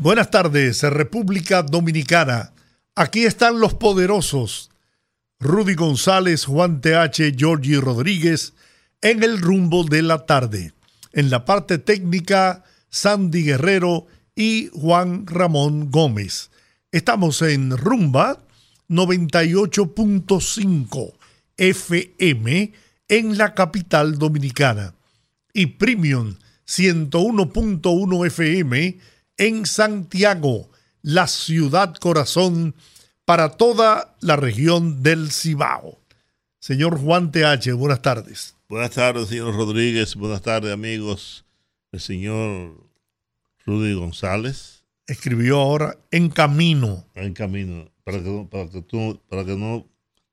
Buenas tardes, República Dominicana. Aquí están los poderosos. Rudy González, Juan TH, Georgie Rodríguez en el rumbo de la tarde. En la parte técnica, Sandy Guerrero y Juan Ramón Gómez. Estamos en Rumba 98.5 FM en la capital dominicana y Premium 101.1 FM en Santiago, la ciudad corazón para toda la región del Cibao. Señor Juan TH, buenas tardes. Buenas tardes, señor Rodríguez. Buenas tardes, amigos. El señor Rudy González. Escribió ahora En Camino. En Camino. Para que, para que, tú, para que no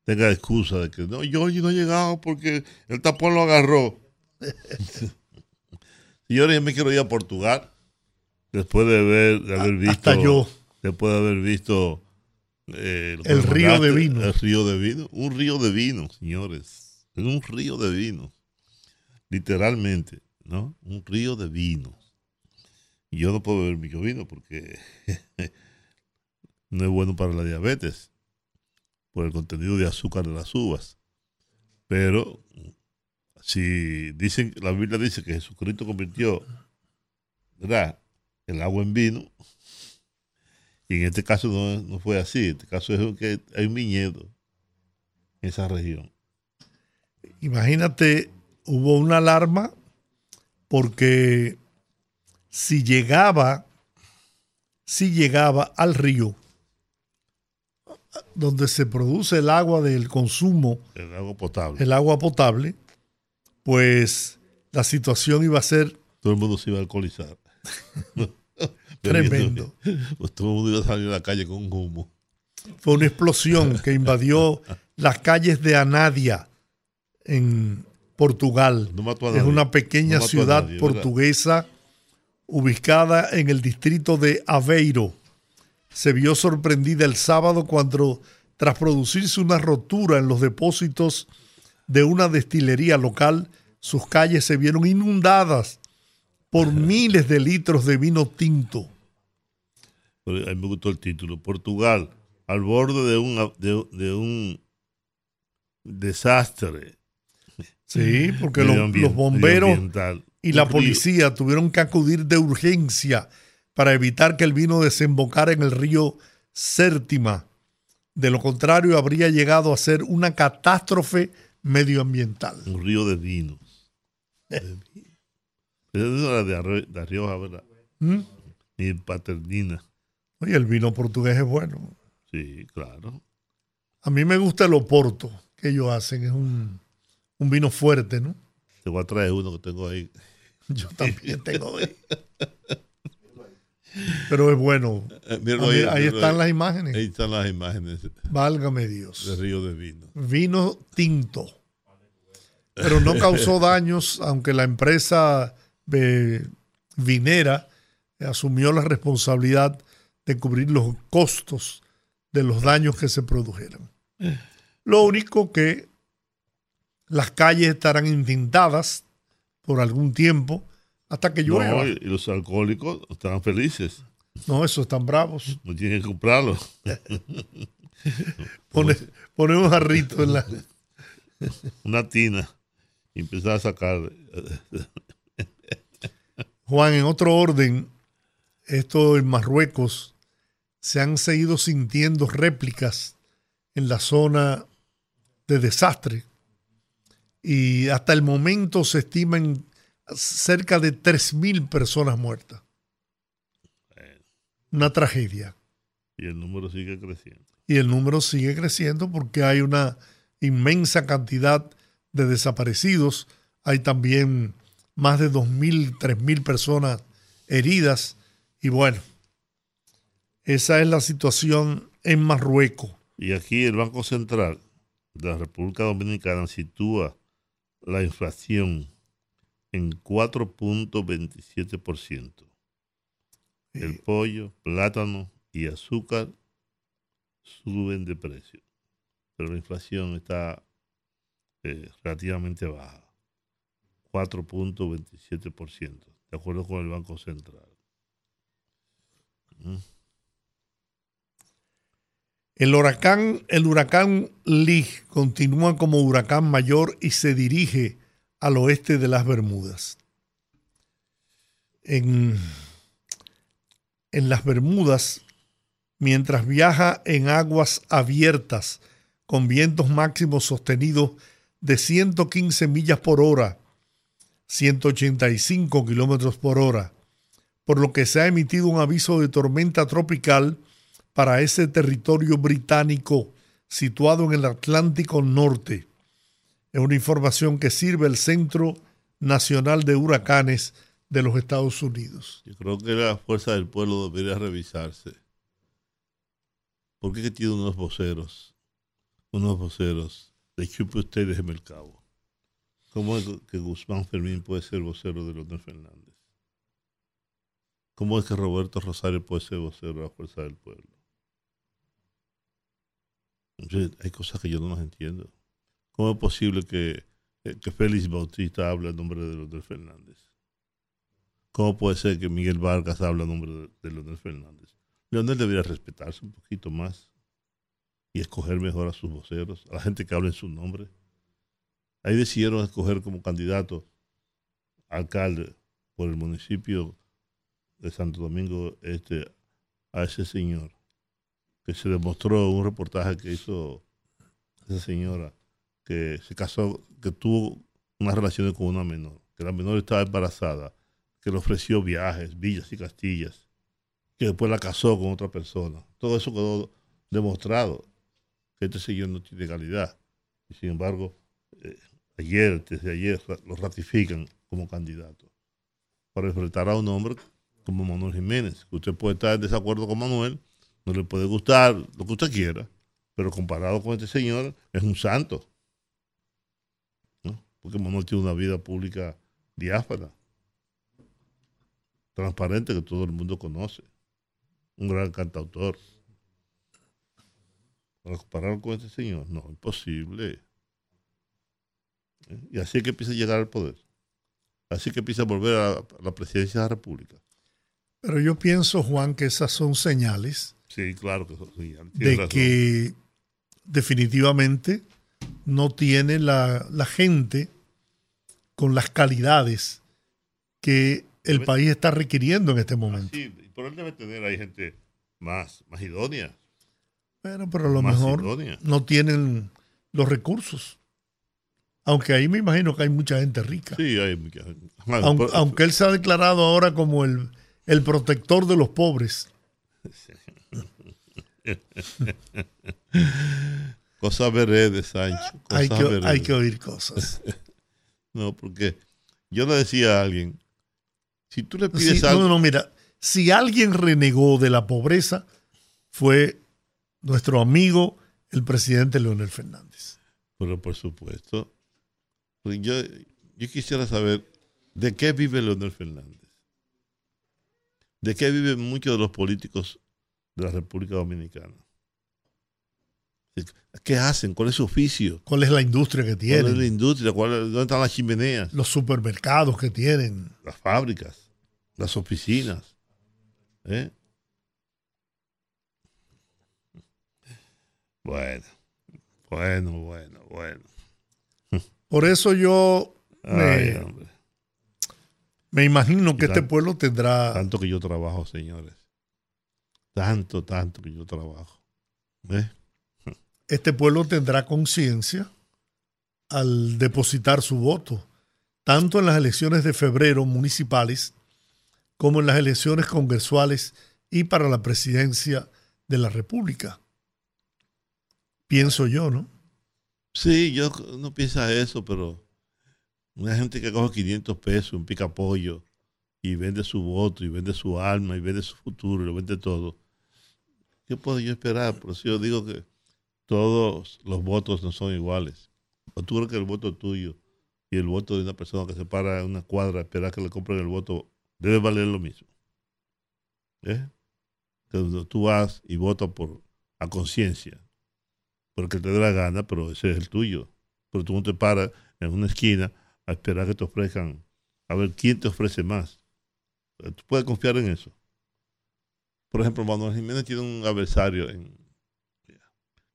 tenga excusa de que no, yo no he llegado porque el tapón lo agarró. Señores, yo me quiero ir a Portugal. Después de haber, de haber visto. Hasta yo. Después de haber visto. Eh, el río de vino. El río de vino. Un río de vino, señores es un río de vino, literalmente, ¿no? Un río de vino. Y yo no puedo beber mucho vino porque no es bueno para la diabetes, por el contenido de azúcar de las uvas. Pero si dicen, la Biblia dice que Jesucristo convirtió ¿verdad? El agua en vino, y en este caso no, no fue así, en este caso es que hay un viñedo en esa región. Imagínate, hubo una alarma porque si llegaba, si llegaba al río, donde se produce el agua del consumo, el agua potable, el agua potable, pues la situación iba a ser... Todo el mundo se iba a alcoholizar. Tremendo. Pues todo el mundo iba a salir a la calle con humo. Fue una explosión que invadió las calles de Anadia, en Portugal. es una pequeña ciudad portuguesa ubicada en el distrito de Aveiro. Se vio sorprendida el sábado cuando, tras producirse una rotura en los depósitos de una destilería local, sus calles se vieron inundadas por miles de litros de vino tinto. A mí me gustó el título. Portugal, al borde de un, de un desastre Sí, porque los, bomberos y la policía tuvieron que acudir de urgencia para evitar que el vino desembocara en el río Sértima. De lo contrario, habría llegado a ser una catástrofe medioambiental. Un río de vinos. Es de, de Rioja, ¿verdad? ¿Mm? Y Paternina. Oye, el vino portugués es bueno. Sí, claro. A mí me gusta el oporto que ellos hacen. Es un un vino fuerte, ¿no? Te voy a traer uno que tengo ahí. Yo también tengo ahí. Pero es bueno. Eh, ahí, están las imágenes. Ahí están las imágenes. Válgame Dios. De río de vino. Vino tinto. Pero no causó daños, aunque la empresa vinera asumió la responsabilidad de cubrir los costos de los daños que se produjeron. Lo único que las calles estarán intintadas por algún tiempo hasta que llueva. y los alcohólicos estarán felices. No, esos están bravos. No tienen que comprarlo. Pone, un jarrito en la. Una tina y empezar a sacar. Juan, en otro orden, esto en Marruecos se han seguido sintiendo réplicas en la zona de desastre y hasta el momento se estiman cerca de 3.000 personas muertas. Una tragedia. Y el número sigue creciendo. Y el número sigue creciendo porque hay una inmensa cantidad de desaparecidos. Hay también más de 2.000, 3.000 personas heridas. Y bueno, Esa es la situación en Marruecos. Y aquí el Banco Central de la República Dominicana sitúa la inflación en 4.27%. El pollo, plátano y azúcar suben de precio, pero la inflación está eh, relativamente baja, 4.27%, de acuerdo con el Banco Central. Mm. El huracán, el huracán Lee continúa como huracán mayor y se dirige al oeste de las Bermudas. En, las Bermudas, mientras viaja en aguas abiertas con vientos máximos sostenidos de 115 millas por hora, 185 kilómetros por hora, por lo que se ha emitido un aviso de tormenta tropical para ese territorio británico situado en el Atlántico Norte. Es una información que sirve el Centro Nacional de Huracanes de los Estados Unidos. Yo creo que la fuerza del pueblo debería revisarse. ¿Por qué tiene unos voceros? Unos voceros de chupe ustedes en el cabo. ¿Cómo es que Guzmán Fermín puede ser vocero de Leonel Fernández? ¿Cómo es que Roberto Rosario puede ser vocero de la fuerza del pueblo? Hay cosas que yo no las entiendo. ¿Cómo es posible que, eh, que Félix Bautista hable en nombre de Leonel Fernández? ¿Cómo puede ser que Miguel Vargas hable en nombre de, de Leonel Fernández? Leonel debería respetarse un poquito más y escoger mejor a sus voceros, a la gente que habla en su nombre. Ahí decidieron escoger como candidato alcalde por el municipio de Santo Domingo este, a ese señor que se demostró un reportaje que hizo esa señora que se casó, que tuvo unas relaciones con una menor, que la menor estaba embarazada, que le ofreció viajes, villas y castillas, que después la casó con otra persona. Todo eso quedó demostrado que este señor no tiene calidad. Y sin embargo, eh, ayer, desde ayer, lo ratifican como candidato para enfrentar a un hombre como Manuel Jiménez, usted puede estar en desacuerdo con Manuel, no le puede gustar lo que usted quiera, pero comparado con este señor, es un santo. Porque Manuel tiene una vida pública diáfana, transparente, que todo el mundo conoce. Un gran cantautor. Para compararlo con este señor, no, imposible. ¿Eh? Y así es que empieza a llegar al poder. Así que empieza a volver a la presidencia de la República. Pero yo pienso, Juan, que esas son señales Sí, claro que De que definitivamente no tiene la, gente con las calidades que el país está requiriendo en este ah, momento. sí, por él debe tener ahí gente más, más idónea. Pero, pero a lo mejor no tienen los recursos. Aunque ahí me imagino que hay mucha gente rica. Sí, hay mucha gente. Aunque, él se ha declarado ahora como el, el protector de los pobres. Sí. cosas veredes, Sancho. hay, que, hay que oír cosas. no, porque yo le decía a alguien, si tú le pides algo... No, no, mira, si alguien renegó de la pobreza, fue nuestro amigo, el presidente Leonel Fernández. Pero por supuesto. Pues yo, yo quisiera saber de qué vive Leonel Fernández. ¿De qué viven muchos de los políticos de la República Dominicana. ¿Qué hacen? ¿Cuál es su oficio? ¿Cuál es la industria que tienen? ¿Cuál es la industria? ¿Dónde están las chimeneas? Los supermercados que tienen. Las fábricas, las oficinas. ¿eh? Bueno, bueno, bueno, bueno. Por eso yo me, me imagino que este pueblo tendrá... Tanto que yo trabajo, señores tanto, tanto que yo trabajo. Este pueblo tendrá conciencia al depositar su voto, tanto en las elecciones de febrero municipales como en las elecciones congresuales y para la presidencia de la República. Pienso yo, ¿no? Sí, yo no piensa eso, pero una gente que coge 500 pesos, un pica pollo, y vende su voto, y vende su alma, y vende su futuro, y lo vende todo ¿qué puedo yo esperar? Por eso yo digo que todos los votos no son iguales. ¿O tú crees que el voto tuyo y el voto de una persona que se para en una cuadra a esperar que le compren el voto debe valer lo mismo? ¿Eh? Tú vas y votas por a conciencia, porque te dé la gana, pero ese es el tuyo. Pero tú no te paras en una esquina a esperar que te ofrezcan, a ver quién te ofrece más. Tú puedes confiar en eso. Por ejemplo, Manuel Jiménez tiene un adversario en,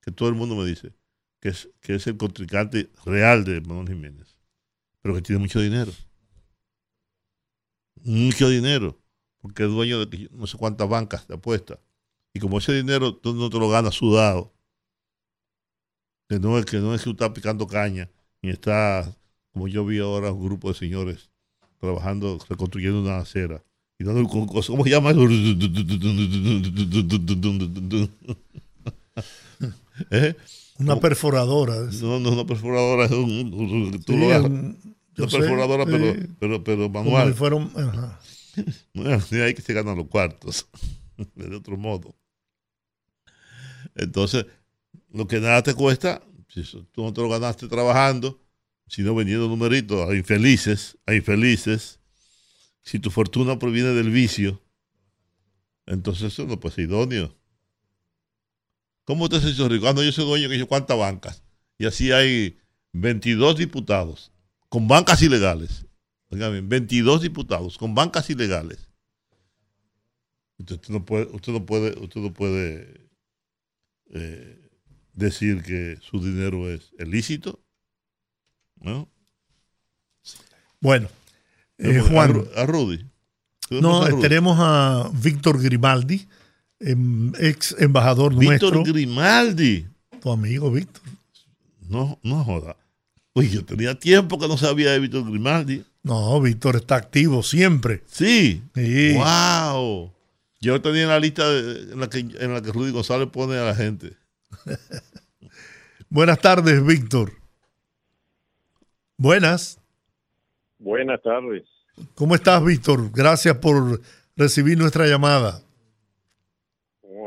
que todo el mundo me dice que es, el contrincante real de Manuel Jiménez, pero que tiene mucho dinero. Mucho dinero, porque es dueño de no sé cuántas bancas de apuestas. Y como ese dinero tú no te lo ganas sudado, que no es que no es que tú estás picando caña, ni está, como yo vi ahora, un grupo de señores trabajando, reconstruyendo una acera. Y ¿Cómo se llama eso? ¿Eh? Una perforadora. No, no, una perforadora. Es un, tú lo una perforadora, pero, pero, pero, manual. Fueron, ajá. hay que se ganan los cuartos. de otro modo. Entonces, lo que nada te cuesta, si tú no te lo ganaste trabajando, sino vendiendo numeritos a infelices, a infelices, si tu fortuna proviene del vicio, entonces eso no puede ser idóneo. ¿Cómo usted se hizo rico? Cuando yo soy dueño, que yo cuántas bancas. Y así hay 22 diputados con bancas ilegales. Oigan bien, 22 diputados con bancas ilegales. Usted no puede, usted no puede, usted no puede eh, decir que su dinero es ilícito. ¿No? Bueno, eh, Juan. A, Rudy. No, tenemos a Víctor Grimaldi Em, ex embajador nuestro. Víctor Grimaldi. Tu amigo Víctor. No, no joda. Uy, yo tenía tiempo que no sabía de Víctor Grimaldi. No, Víctor está activo siempre. Sí. Wow. Yo tenía la lista en, la que, en la que Rudy González pone a la gente. Buenas tardes, Víctor. Buenas. Buenas tardes. ¿Cómo estás, Víctor? Gracias por recibir nuestra llamada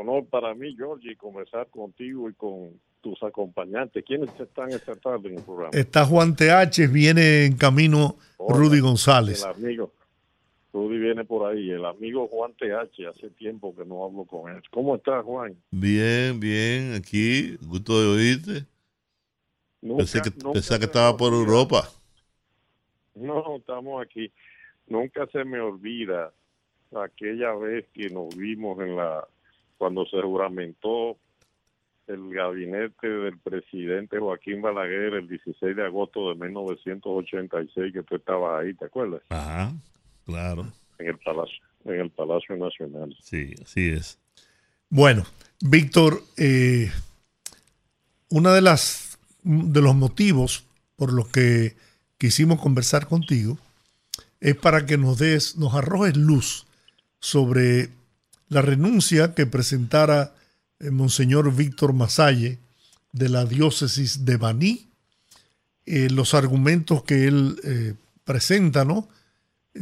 honor para mí, Georgie, conversar contigo y con tus acompañantes. ¿Quiénes están esta tarde en el programa? Está Juan TH, viene en camino Rudy González. El amigo. Rudy viene por ahí. El amigo Juan TH, hace tiempo que no hablo con él. ¿Cómo estás, Juan? Bien, bien, aquí. Gusto de oírte. pensé que, pensé que estaba por Europa. No, estamos aquí. Nunca se me olvida aquella vez que nos vimos en la cuando se juramentó el gabinete del presidente Joaquín Balaguer el 16 de agosto de 1986 que tú estabas ahí, ¿te acuerdas? Ajá, claro. En el Palacio, en el Palacio Nacional. Sí, así es. Bueno, Víctor, eh, una de las de los motivos por los que quisimos conversar contigo es para que nos des, nos arrojes luz sobre la renuncia que presentara eh, Monseñor Víctor Masalle de la diócesis de Baní, eh, los argumentos que él eh, presenta, ¿no?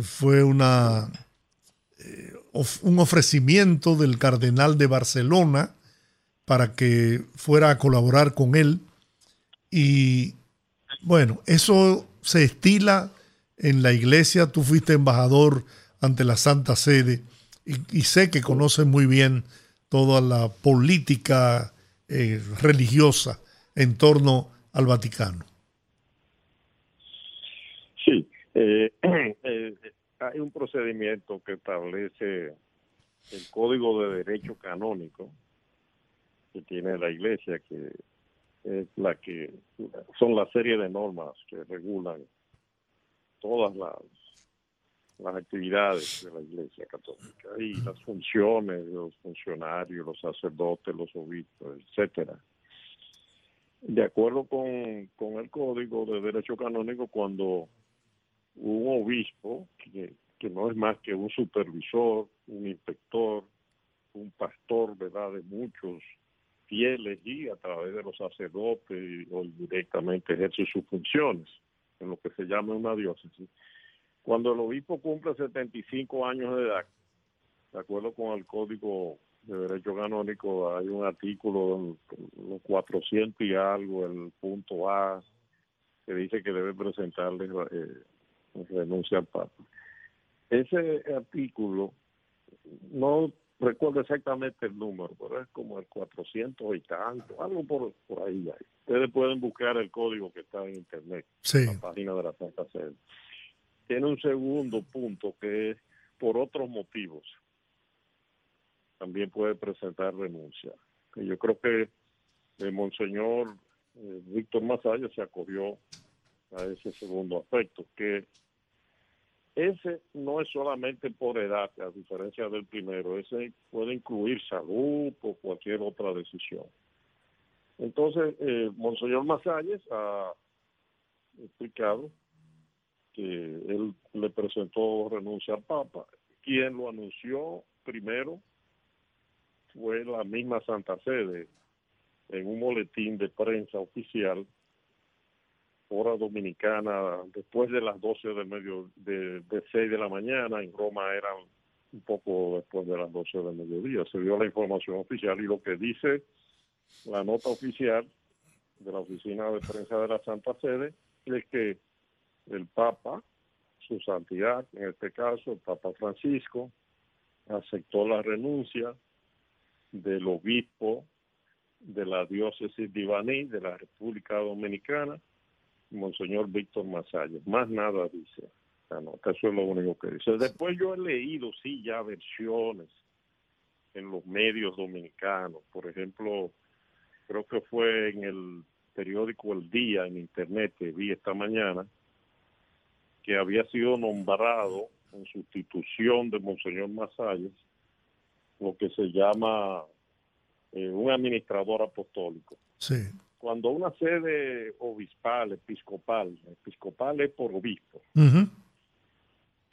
Fue una, un ofrecimiento del cardenal de Barcelona para que fuera a colaborar con él. Y bueno, eso se estila en la iglesia. Tú fuiste embajador ante la Santa Sede y, sé que conoce muy bien toda la política eh, religiosa en torno al Vaticano. Sí, eh, eh, hay un procedimiento que establece el Código de Derecho Canónico que tiene la Iglesia, que es la que son la serie de normas que regulan todas las las actividades de la Iglesia Católica y las funciones de los funcionarios, los sacerdotes, los obispos, etcétera. De acuerdo con, con el Código de Derecho Canónico, cuando un obispo, que, que no es más que un supervisor, un inspector, un pastor, ¿verdad?, de muchos fieles y a través de los sacerdotes o directamente ejerce sus funciones en lo que se llama una diócesis cuando el obispo cumple 75 años de edad, de acuerdo con el Código de Derecho Canónico hay un artículo, los 400 y algo, el punto A, que dice que debe presentarle eh, renuncia al Papa. Ese artículo, no recuerdo exactamente el número, pero es como el 400 y tanto, algo por, por ahí. Ustedes pueden buscar el código que está en internet, en la página de la Santa Sede. Tiene un segundo punto que es por otros motivos. También puede presentar renuncia. yo creo que el Monseñor eh, Víctor Masaya se acogió a ese segundo aspecto, que ese no es solamente por edad, a diferencia del primero, ese puede incluir salud o cualquier otra decisión. Entonces, eh, Monseñor Masalles ha explicado que él le presentó renuncia al Papa. Quien lo anunció primero fue la misma Santa Sede en un boletín de prensa oficial hora dominicana, después de las 12 del medio, de, de 6 de la mañana, en Roma eran un poco después de las 12 del mediodía. Se dio la información oficial y lo que dice la nota oficial de la Oficina de Prensa de la Santa Sede es que el Papa, su santidad, en este caso el Papa Francisco, aceptó la renuncia del obispo de la diócesis de Ibaní de la República Dominicana, Monseñor Víctor Masallo. Más nada dice Eso es lo único que dice. Después yo he leído, sí, ya versiones en los medios dominicanos. Por ejemplo, creo que fue en el periódico El Día, en internet, que vi esta mañana, que había sido nombrado en sustitución de Monseñor Masalles lo que se llama eh, un administrador apostólico. Sí cuando una sede obispal, episcopal, episcopal es por obispo.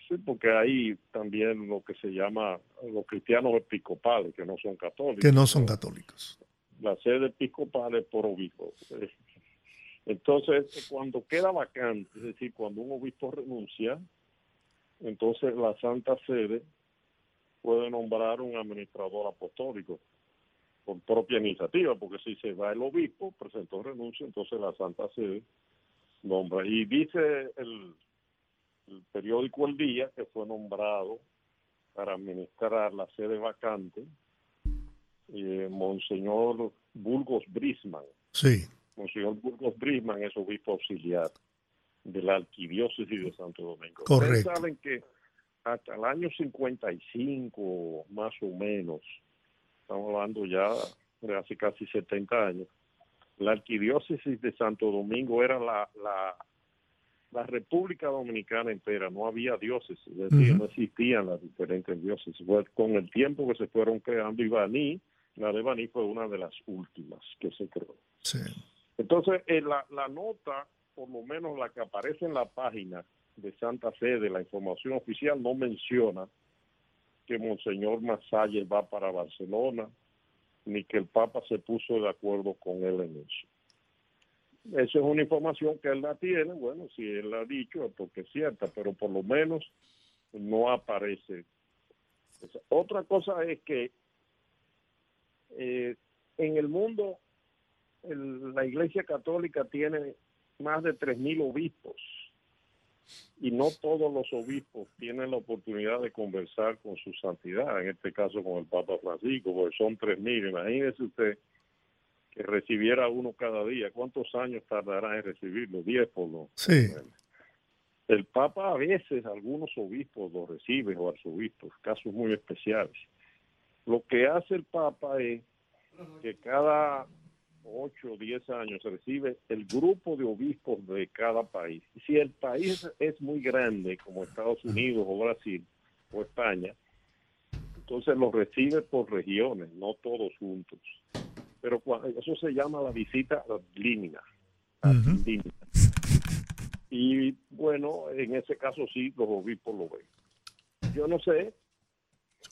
Sí, porque hay también lo que se llama los cristianos episcopales, que no son católicos. Que no son católicos. La sede episcopal es por obispo. Entonces, cuando queda vacante, es decir, cuando un obispo renuncia, entonces la Santa Sede puede nombrar un administrador apostólico por propia iniciativa, porque si se va el obispo, presentó renuncia, entonces la Santa Sede nombra. Y dice el, periódico El Día que fue nombrado para administrar la sede vacante eh, Monseñor Burgos Brisman. Sí. Monseñor Burgos Brisman es obispo auxiliar de la arquidiócesis de Santo Domingo. Correcto. Ustedes saben que hasta el año 55, más o menos, estamos hablando ya de hace casi 70 años, la arquidiócesis de Santo Domingo era la, la, la República Dominicana entera, no había diócesis, es decir, no existían las diferentes diócesis. con el tiempo que se fueron creando, Ibaní, la de Ibaní fue una de las últimas que se creó. Entonces, en la, la nota, por lo menos la que aparece en la página de Santa Fe de la información oficial, no menciona que Monseñor Masalle va para Barcelona, ni que el Papa se puso de acuerdo con él en eso. Eso es una información que él la tiene, bueno, si él la ha dicho es porque es cierta, pero por lo menos no aparece. Otra cosa es que eh, en el mundo la Iglesia Católica tiene más de 3.000 obispos y no todos los obispos tienen la oportunidad de conversar con su santidad, en este caso con el Papa Francisco, porque son tres mil. Imagínese usted que recibiera uno cada día. ¿Cuántos años tardará en recibirlo? Diez por lo Sí. El Papa a veces, algunos obispos lo reciben o arzobispos, casos muy especiales. Lo que hace el Papa es que cada 8 o 10 años recibe el grupo de obispos de cada país. Si el país es muy grande, como Estados Unidos o Brasil o España, entonces los recibe por regiones, no todos juntos. Pero eso se llama la visita límina. Y bueno, en ese caso sí, los obispos lo ven. Yo no sé,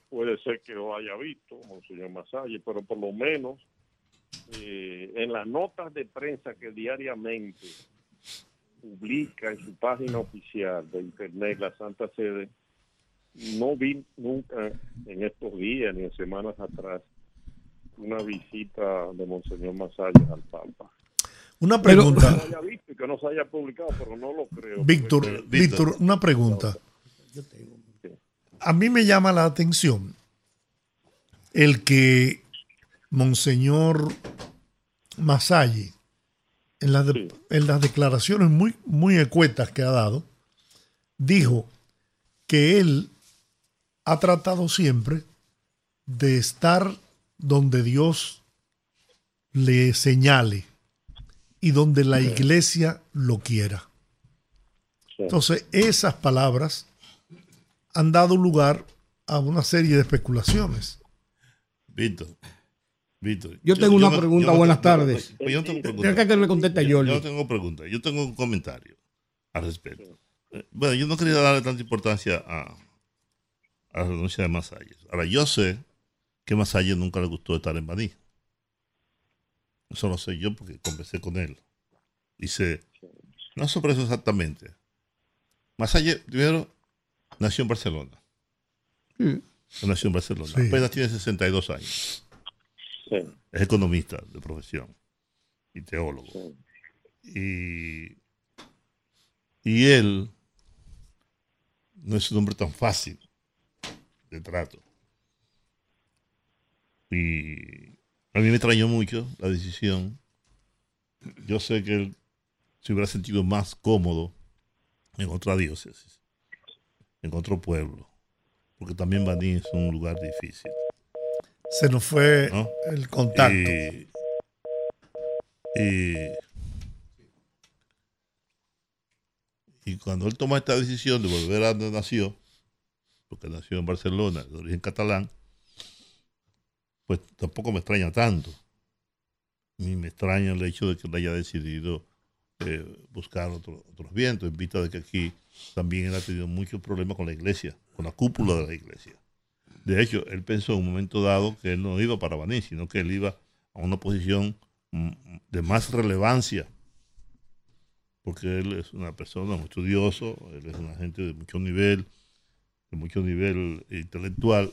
puede ser que lo haya visto, Monseñor Masalle, pero por lo menos eh, en las notas de prensa que diariamente publica en su página oficial de internet la Santa Sede, no vi nunca en estos días ni en semanas atrás una visita de Monseñor Masalles al Papa. Una pregunta. Que no haya visto y que no se haya publicado, pero no lo creo. Víctor, Víctor, una pregunta. A mí me llama la atención el que Monseñor Masalle, en las, en las declaraciones muy, muy ecuetas que ha dado, dijo que él ha tratado siempre de estar donde Dios le señale y donde la iglesia lo quiera. Entonces, esas palabras han dado lugar a una serie de especulaciones. Víctor, Víctor. Yo tengo una pregunta, buenas tardes. yo tengo pregunta. que le conteste a Yo no tengo pregunta, yo tengo un comentario al respecto. Eh, bueno, yo no quería darle tanta importancia a, a la renuncia de Masalles. Ahora, yo sé que Masalles nunca le gustó estar en Baní. Eso lo sé yo porque conversé con él. Dice, no sobre eso exactamente. Masalles, primero, nació en Barcelona. Nació en Barcelona. Apenas tiene 62 años. Es economista de profesión y teólogo. Y, y él no es un hombre tan fácil de trato. Y a mí me extrañó mucho la decisión. Yo sé que él se hubiera sentido más cómodo en otra diócesis, en otro pueblo, porque también Baní es un lugar difícil. Se nos fue el contacto. Y, y, cuando él toma esta decisión de volver a donde nació, porque nació en Barcelona, de origen catalán, pues tampoco me extraña tanto. Ni me extraña el hecho de que él haya decidido eh, buscar otros vientos, en vista de que aquí también él ha tenido muchos problemas con la iglesia, con la cúpula de la iglesia. De hecho, él pensó en un momento dado que él no iba para Baní, sino que él iba a una posición mm, de más relevancia, porque él es una persona muy estudioso, él es una gente de mucho nivel, de mucho nivel intelectual.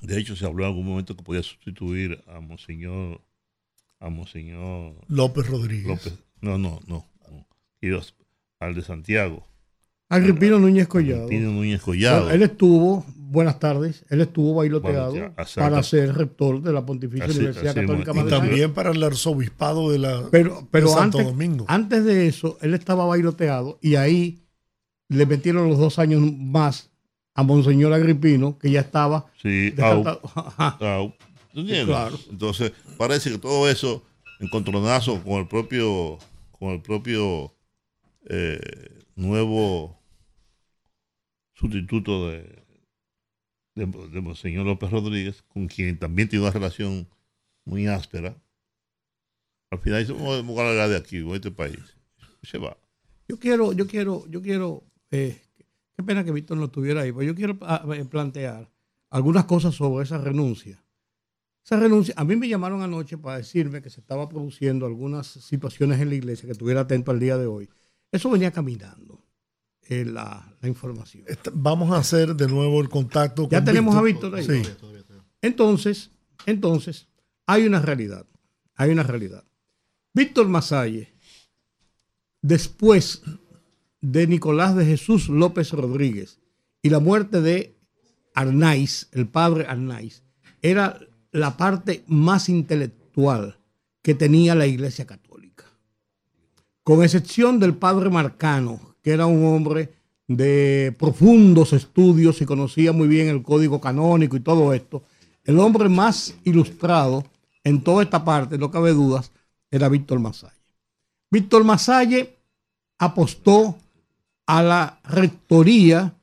De hecho, se habló en algún momento que podía sustituir a Monseñor, a Monseñor López Rodríguez. no, no, no, no. al de Santiago. Agripino Núñez Collado. Agripino Núñez Collado. él estuvo, buenas tardes, él estuvo bailoteado para ser rector de la Pontificia Universidad Católica Y también para el arzobispado de, la, pero, pero Santo antes, Domingo. Antes de eso, él estaba bailoteado y ahí le metieron los dos años más a Monseñor Agripino, que ya estaba. Sí, Entonces, parece que todo eso, encontronazo con el propio, con el propio eh, nuevo sustituto de, de, Monseñor López Rodríguez, con quien también tiene una relación muy áspera. Al final dice, vamos a de aquí, de este país. Se va. Yo quiero, yo quiero, yo quiero eh, Qué pena que Víctor no estuviera ahí, pues yo quiero ah, eh, plantear algunas cosas sobre esa renuncia. Esa renuncia, a mí me llamaron anoche para decirme que se estaba produciendo algunas situaciones en la iglesia, que estuviera atento al día de hoy. Eso venía caminando, eh, la, información. Vamos a hacer de nuevo el contacto. Ya tenemos a Víctor ahí. Sí. Entonces, entonces, hay una realidad, hay una realidad. Víctor Masalle, después de Nicolás de Jesús López Rodríguez y la muerte de Arnaiz, el padre Arnaiz, era la parte más intelectual que tenía la Iglesia Católica. Con excepción del padre Marcano, que era un hombre de profundos estudios y conocía muy bien el código canónico y todo esto, el hombre más ilustrado en toda esta parte, no cabe dudas, era Víctor Masalle. Víctor Masalle apostó a la rectoría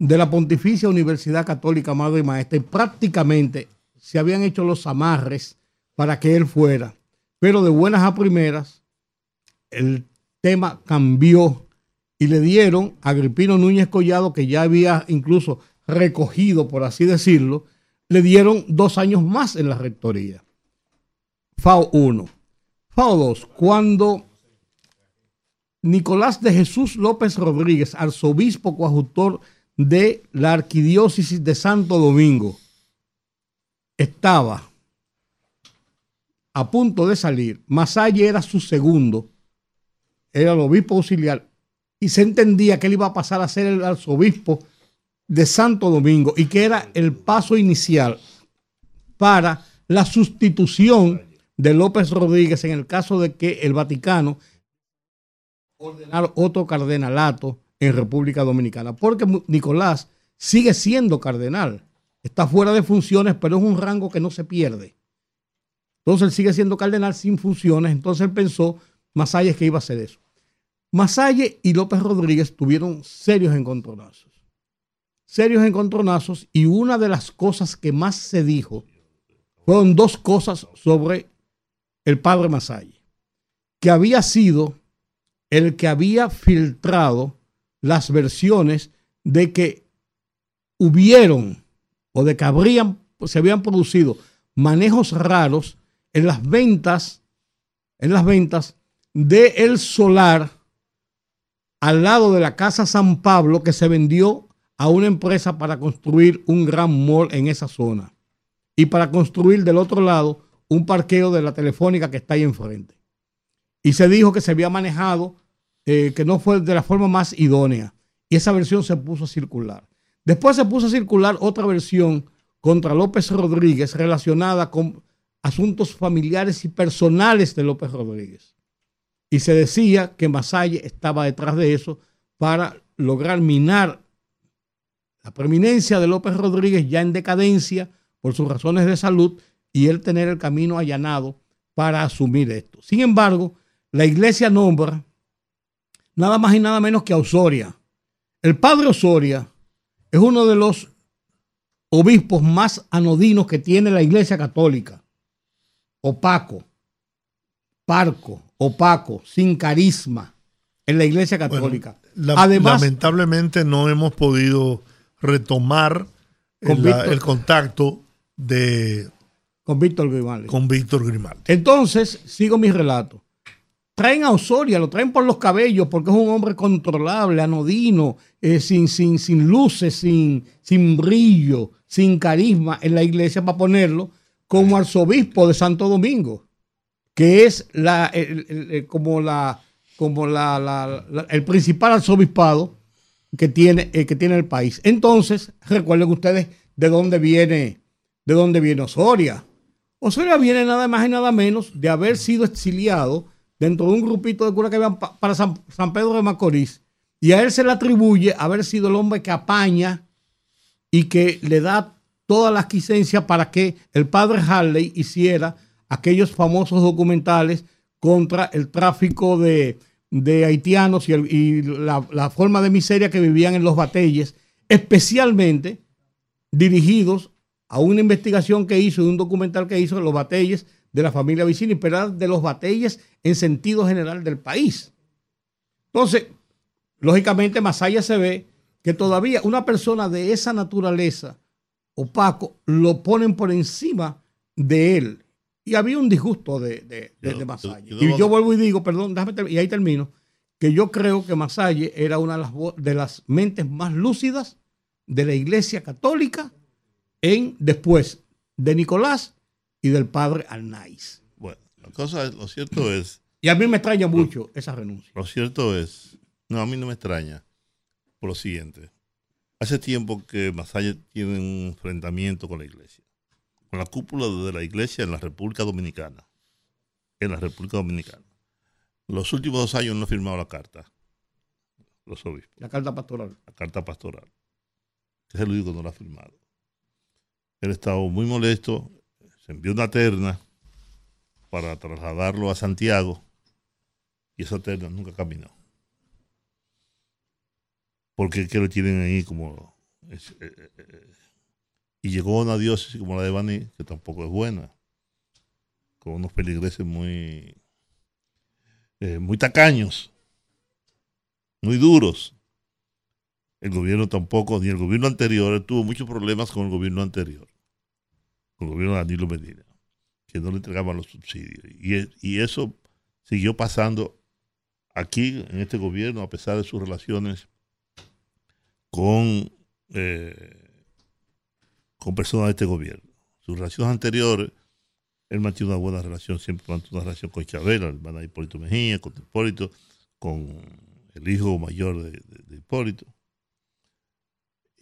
de la Pontificia Universidad Católica Madre y Maestra y prácticamente se habían hecho los amarres para que él fuera. Pero de buenas a primeras, el tema cambió y le dieron a Agripino Núñez Collado, que ya había incluso recogido, por así decirlo, le dieron dos años más en la rectoría. FAO 1. FAO 2. Cuando Nicolás de Jesús López Rodríguez, arzobispo coadjutor de la arquidiócesis de Santo Domingo estaba a punto de salir. Masalle era su segundo, era el obispo auxiliar, y se entendía que él iba a pasar a ser el arzobispo de Santo Domingo y que era el paso inicial para la sustitución de López Rodríguez en el caso de que el Vaticano ordenara otro cardenalato en República Dominicana, porque Nicolás sigue siendo cardenal, está fuera de funciones, pero es un rango que no se pierde. Entonces él sigue siendo cardenal sin funciones, entonces él pensó Masalle que iba a hacer eso. Masalle y López Rodríguez tuvieron serios encontronazos, serios encontronazos, y una de las cosas que más se dijo fueron dos cosas sobre el padre Masalle, que había sido el que había filtrado las versiones de que hubieron o de que habrían, se habían producido manejos raros en las ventas, en las ventas de el solar al lado de la Casa San Pablo que se vendió a una empresa para construir un gran mall en esa zona y para construir del otro lado un parqueo de la telefónica que está ahí enfrente. Y se dijo que se había manejado, eh, que no fue de la forma más idónea. Y esa versión se puso a circular. Después se puso a circular otra versión contra López Rodríguez relacionada con asuntos familiares y personales de López Rodríguez. Y se decía que Masalle estaba detrás de eso para lograr minar la preeminencia de López Rodríguez ya en decadencia por sus razones de salud y él tener el camino allanado para asumir esto. Sin embargo, la iglesia nombra nada más y nada menos que a Osoria. El padre Osoria es uno de los obispos más anodinos que tiene la iglesia católica. Opaco, parco, opaco, sin carisma en la iglesia católica. Además, lamentablemente no hemos podido retomar el contacto de con Víctor Grimaldi. Con Víctor Grimaldi. Entonces, sigo mi relato. Traen a Osoria, lo traen por los cabellos porque es un hombre controlable, anodino, eh, sin, sin, sin luces, sin, sin brillo, sin carisma en la iglesia para ponerlo como arzobispo de Santo Domingo, que es la, como, la, como la, el principal arzobispado que tiene, eh, que tiene el país. Entonces, recuerden ustedes de dónde viene, de dónde viene Osoria. Osoria viene nada más y nada menos de haber sido exiliado dentro de un grupito de curas que habían para San, Pedro de Macorís. Y a él se le atribuye haber sido el hombre que apaña y que le da todas las licencias para que el padre Harley hiciera aquellos famosos documentales contra el tráfico de, haitianos y, la, la, forma de miseria que vivían en los batelles, especialmente dirigidos a una investigación que hizo, de un documental que hizo de los batalles de la familia Vicini, pero de los batalles en sentido general del país. Entonces, lógicamente, más allá se ve que todavía una persona de esa naturaleza, opaco, lo ponen por encima de él. Y había un disgusto de, de, y yo vuelvo y digo, perdón, déjame y ahí termino, que yo creo que Masalle era una de las, de las mentes más lúcidas de la Iglesia Católica en después de Nicolás y del padre Arnaiz. Bueno, la cosa es, lo cierto es. Y a mí me extraña mucho esa renuncia. Lo cierto es, no, a mí no me extraña por lo siguiente. Hace tiempo que Masaya tiene un enfrentamiento con la iglesia, con la cúpula de la iglesia en la República Dominicana. En la República Dominicana. Los últimos dos años no ha firmado la carta. Los obispos. La carta pastoral. La carta pastoral. Es el único que no la ha firmado. Él estaba muy molesto, se envió una terna para trasladarlo a Santiago y esa terna nunca caminó. Porque es que lo tienen ahí como... Eh, eh, eh, y llegó a una diócesis como la de Baní, que tampoco es buena, con unos peligreses muy, muy tacaños, muy duros. El gobierno tampoco, ni el gobierno anterior, tuvo muchos problemas con el gobierno anterior, con el gobierno de Danilo Medina, que no le entregaban los subsidios. Y, y eso siguió pasando aquí, en este gobierno, a pesar de sus relaciones con eh, con personas de este gobierno. Sus relaciones anteriores, él mantiene una buena relación, siempre mantuvo una relación con Chabela, el hermano de Hipólito Mejía, con Hipólito, con el hijo mayor de, Hipólito.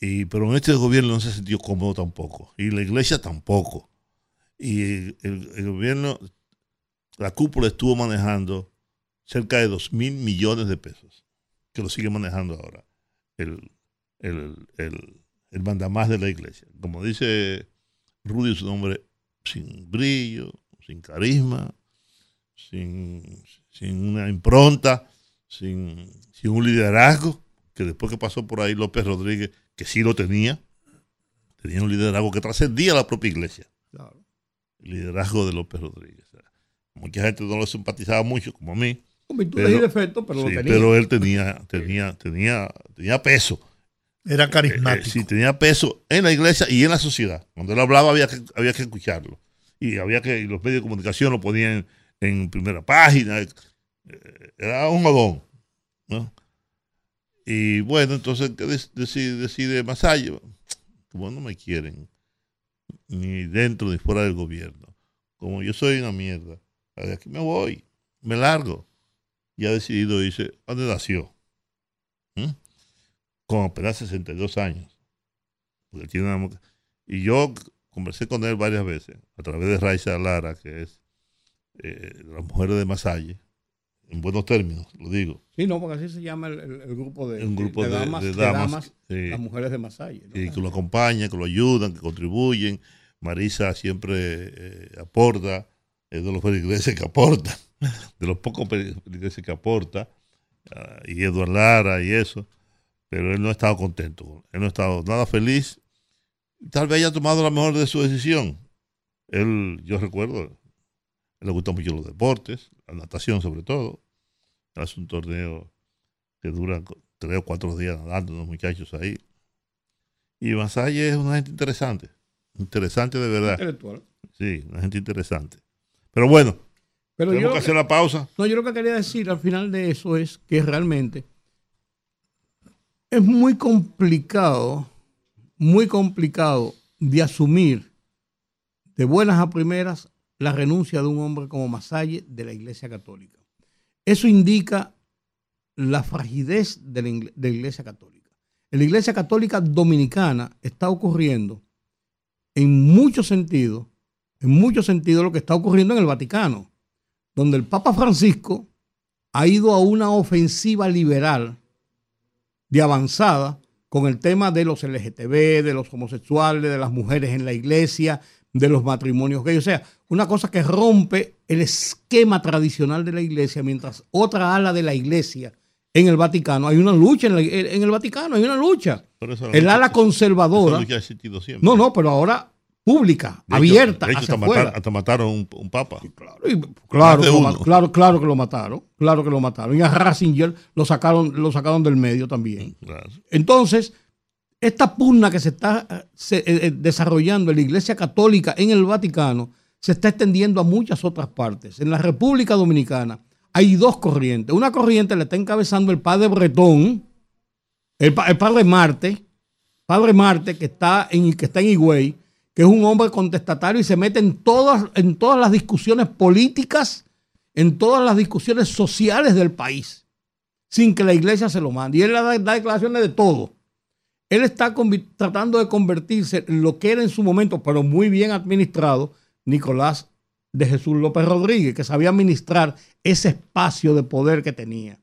Y, pero en este gobierno no se sintió cómodo tampoco, y la iglesia tampoco. Y el, gobierno, la cúpula estuvo manejando cerca de 2 mil millones de pesos, que lo sigue manejando ahora el, el, el, mandamás de la iglesia. Como dice Rudy, su nombre sin brillo, sin carisma, sin, una impronta, sin, un liderazgo, que después que pasó por ahí López Rodríguez, que sí lo tenía, tenía un liderazgo que trascendía la propia iglesia. El liderazgo de López Rodríguez. Mucha gente no lo simpatizaba mucho, como a mí. Con virtudes y defectos, pero lo tenía. Pero él tenía, tenía, tenía, tenía peso. Era eh, eh, carismático. sí, tenía peso en la iglesia y en la sociedad. Cuando él hablaba había que, había que escucharlo. Y había que, los medios de comunicación lo ponían en, primera página. Eh, era un. ¿no? Y bueno, entonces decide, decide Masayo, como no me quieren, ni dentro ni fuera del gobierno, como yo soy una mierda, de aquí me voy, me largo. Y ha decidido irse, ¿dónde nació? Con apenas 62 años. y yo conversé con él varias veces, a través de Raiza Lara, que es eh, la mujer de Masalle, en buenos términos, lo digo. Sí, no, porque así se llama el, grupo de, grupo de, damas, las mujeres de Masalle. Y que lo acompañan, que lo ayudan, que contribuyen. Marisa siempre eh, aporta, es de los feligreses que aporta, de los pocos feligreses que aporta, ah, y Eduardo Lara y eso pero él no ha estado contento, él no ha estado nada feliz. Tal vez haya tomado la mejor de su decisión. Él, yo recuerdo, él le gustan mucho los deportes, la natación sobre todo. Hace un torneo que dura tres o cuatro días nadando los muchachos ahí. Y Masalle es una gente interesante, interesante de verdad. Intelectual. Sí, una gente interesante. Pero bueno, Pero tenemos que hacer la pausa. No, yo lo que quería decir al final de eso es que realmente es muy complicado, muy complicado de asumir de buenas a primeras la renuncia de un hombre como Masalle de la Iglesia Católica. Eso indica la fragilidad de la, Iglesia Católica. En la Iglesia Católica Dominicana está ocurriendo en muchos sentidos, en muchos sentidos lo que está ocurriendo en el Vaticano, donde el Papa Francisco ha ido a una ofensiva liberal de avanzada con el tema de los LGTB, de los homosexuales, de las mujeres en la iglesia, de los matrimonios gays. O sea, una cosa que rompe el esquema tradicional de la iglesia, mientras otra ala de la iglesia en el Vaticano, hay una lucha en, el Vaticano, hay una lucha. el ala conservadora. No, no, pero ahora pública, abierta. hasta, mataron un, papa. claro, claro, claro, claro, que lo mataron. Claro que lo mataron. Y a Ratzinger lo sacaron, lo sacaron del medio también. Entonces, esta pugna que se está eh, eh, desarrollando en la Iglesia Católica en el Vaticano se está extendiendo a muchas otras partes. En la República Dominicana hay dos corrientes. Una corriente la está encabezando el padre Bretón, el, padre Marte, padre Marte que está en, que está en Higüey, que es un hombre contestatario y se mete en todas, en todas las discusiones políticas, en todas las discusiones sociales del país, sin que la iglesia se lo mande. Y él da, declaraciones de todo. Él está tratando de convertirse en lo que era en su momento, pero muy bien administrado, Nicolás de Jesús López Rodríguez, que sabía administrar ese espacio de poder que tenía.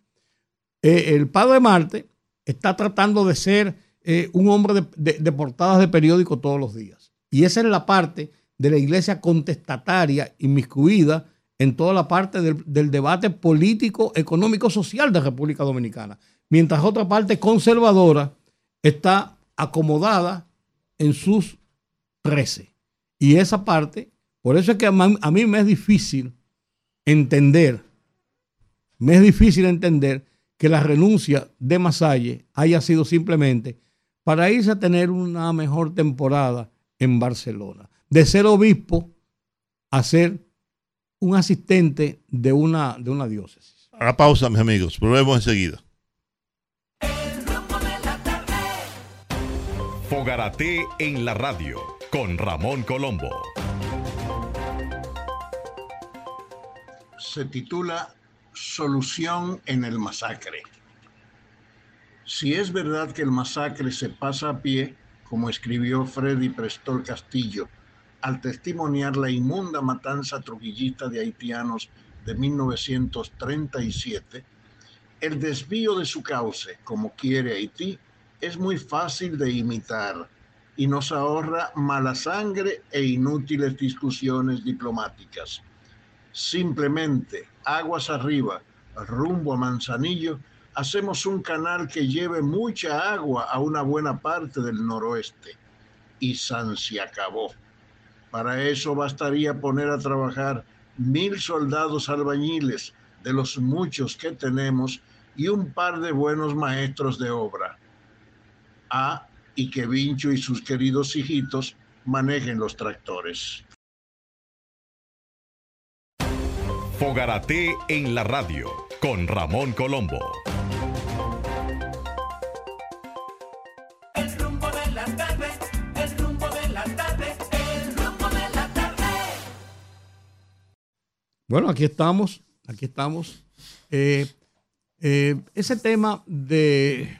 Eh, el padre Marte está tratando de ser eh, un hombre de portadas de periódico todos los días. Y esa es la parte de la iglesia contestataria, inmiscuida en toda la parte del, debate político, económico, social de República Dominicana. Mientras otra parte conservadora está acomodada en sus 13. Y esa parte, por eso es que a mí me es difícil entender, me es difícil entender que la renuncia de Masalle haya sido simplemente para irse a tener una mejor temporada en Barcelona. De ser obispo a ser un asistente de una, de una diócesis. A la pausa, mis amigos. Volvemos enseguida. Fogarate en la radio con Ramón Colombo. Se titula Solución en el masacre. Si es verdad que el masacre se pasa a pie, como escribió Freddy Prestol Castillo, al testimoniar la inmunda matanza trujillista de haitianos de 1937, el desvío de su cauce, como quiere Haití, es muy fácil de imitar y nos ahorra mala sangre e inútiles discusiones diplomáticas. Simplemente, aguas arriba, rumbo a Manzanillo, hacemos un canal que lleve mucha agua a una buena parte del noroeste. Y San se acabó. Para eso bastaría poner a trabajar mil soldados albañiles de los muchos que tenemos y un par de buenos maestros de obra. Ah, y que Vincho y sus queridos hijitos manejen los tractores. Fogarate en la radio con Ramón Colombo. Bueno, aquí estamos, aquí estamos. Eh, eh, ese tema de,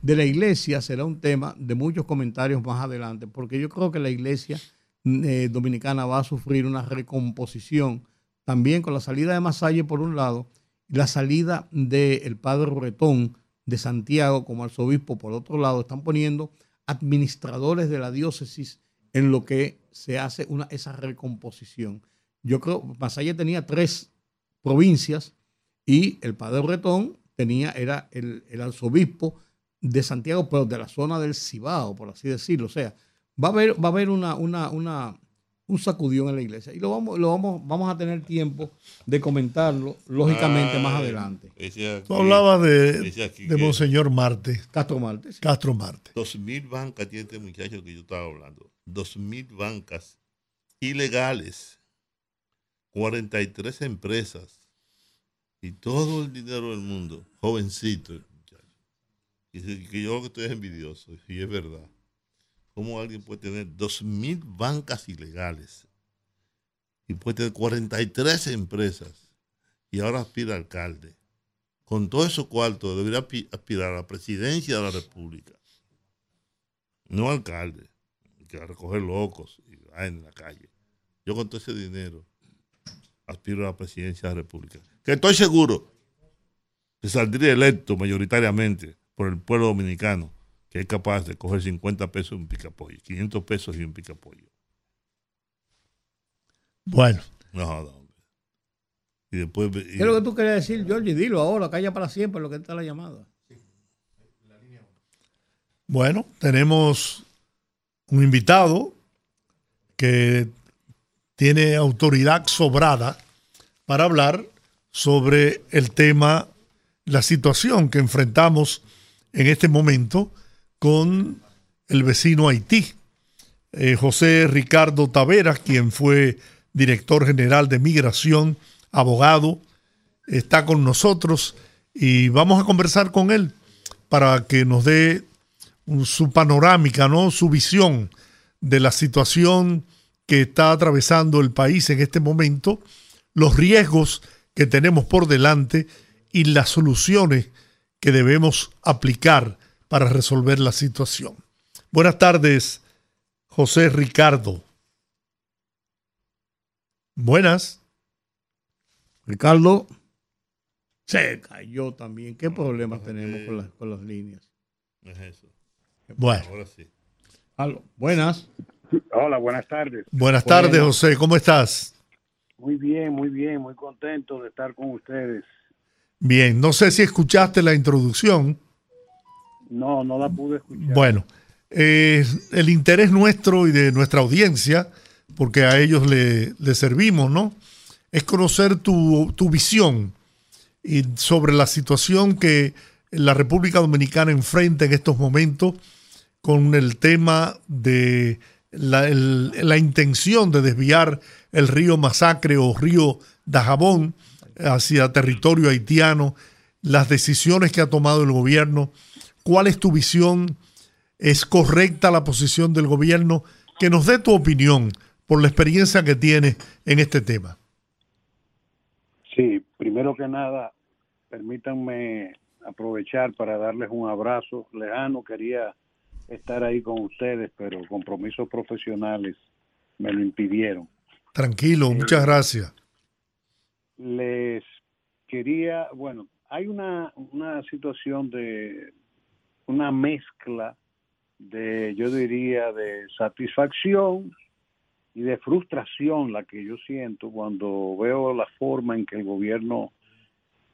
de, la iglesia será un tema de muchos comentarios más adelante, porque yo creo que la iglesia eh, dominicana va a sufrir una recomposición también con la salida de Masalle por un lado y la salida del padre Retón de Santiago como arzobispo por otro lado. Están poniendo administradores de la diócesis en lo que se hace una, esa recomposición. Yo creo, Masalle tenía tres provincias y el padre Bretón tenía, era el, arzobispo de Santiago, pero de la zona del Cibao, por así decirlo. O sea, va a haber, va a haber una, una, una, un sacudión en la iglesia. Y lo vamos, lo vamos, vamos a tener tiempo de comentarlo, lógicamente, más adelante. Tú hablabas de, de Monseñor Marte. Castro Marte. sí. Castro Marte. Dos mil bancas tiene este muchacho que yo estaba hablando. Dos mil bancas ilegales. 43 empresas. Y todo el dinero del mundo. Jovencito. Y que yo que estoy envidioso. Y es verdad. ¿Cómo alguien puede tener dos mil bancas ilegales? Y puede tener 43 empresas. Y ahora aspira a alcalde. Con todo esos cuartos debería aspirar a la presidencia de la República. No alcalde. Que va a recoger locos y va en la calle. Yo con todo ese dinero aspiro a la presidencia de la República. Que estoy seguro que saldría electo mayoritariamente por el pueblo dominicano, que es capaz de coger 50 pesos y un picapollo, 500 pesos y un picapollo. Bueno, No, no, hombre. Y después. y- ¿Qué es lo que tú querías decir, Georgie? Dilo ahora, calla para siempre lo que está la llamada. bueno, tenemos un invitado que tiene autoridad sobrada para hablar sobre el tema, la situación que enfrentamos en este momento con el vecino Haití. Eh, José Ricardo Taveras, quien fue director general de migración, abogado, está con nosotros y vamos a conversar con él para que nos dé su panorámica, ¿no? su visión de la situación que está atravesando el país en este momento, los riesgos que tenemos por delante y las soluciones que debemos aplicar para resolver la situación. Buenas tardes, José Ricardo. Buenas. Ricardo se cayó también. ¿Qué problemas tenemos con las, con las líneas? Es eso. Bueno, Ahora sí. Aló, Buenas. Hola, buenas tardes. buenas tardes, Bueno. José. ¿Cómo estás? Muy bien, muy bien, muy contento de estar con ustedes. Bien, no sé si escuchaste la introducción. No, no la pude escuchar. Bueno, eh, el interés nuestro y de nuestra audiencia, porque a ellos le, le servimos, ¿no? Es conocer tu, tu visión y sobre la situación que la República Dominicana enfrenta en estos momentos con el tema de la, el- la intención de desviar el río Masacre o río Dajabón hacia territorio haitiano, las decisiones que ha tomado el gobierno. ¿Cuál es tu visión ¿Es correcta la posición del gobierno? Que nos dé tu opinión por la experiencia que tienes en este tema. Sí, primero que nada, permítanme aprovechar para darles un abrazo lejano. Quería estar ahí con ustedes, pero compromisos profesionales me lo impidieron. Tranquilo, muchas gracias. Les quería, bueno, hay una, una situación de una mezcla de, yo diría, de satisfacción y de frustración la que yo siento cuando veo la forma en que el gobierno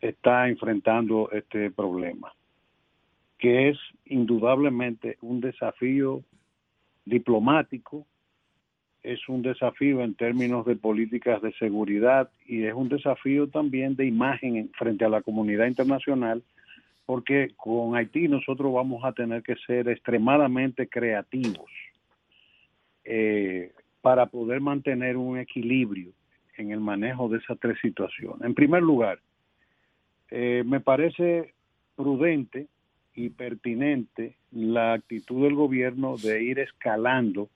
está enfrentando este problema, que es indudablemente un desafío diplomático, es un desafío en términos de políticas de seguridad y es un desafío también de imagen frente a la comunidad internacional, porque con Haití nosotros vamos a tener que ser extremadamente creativos eh, para poder mantener un equilibrio en el manejo de esas tres situaciones. En primer lugar, eh, me parece prudente y pertinente la actitud del gobierno de ir escalando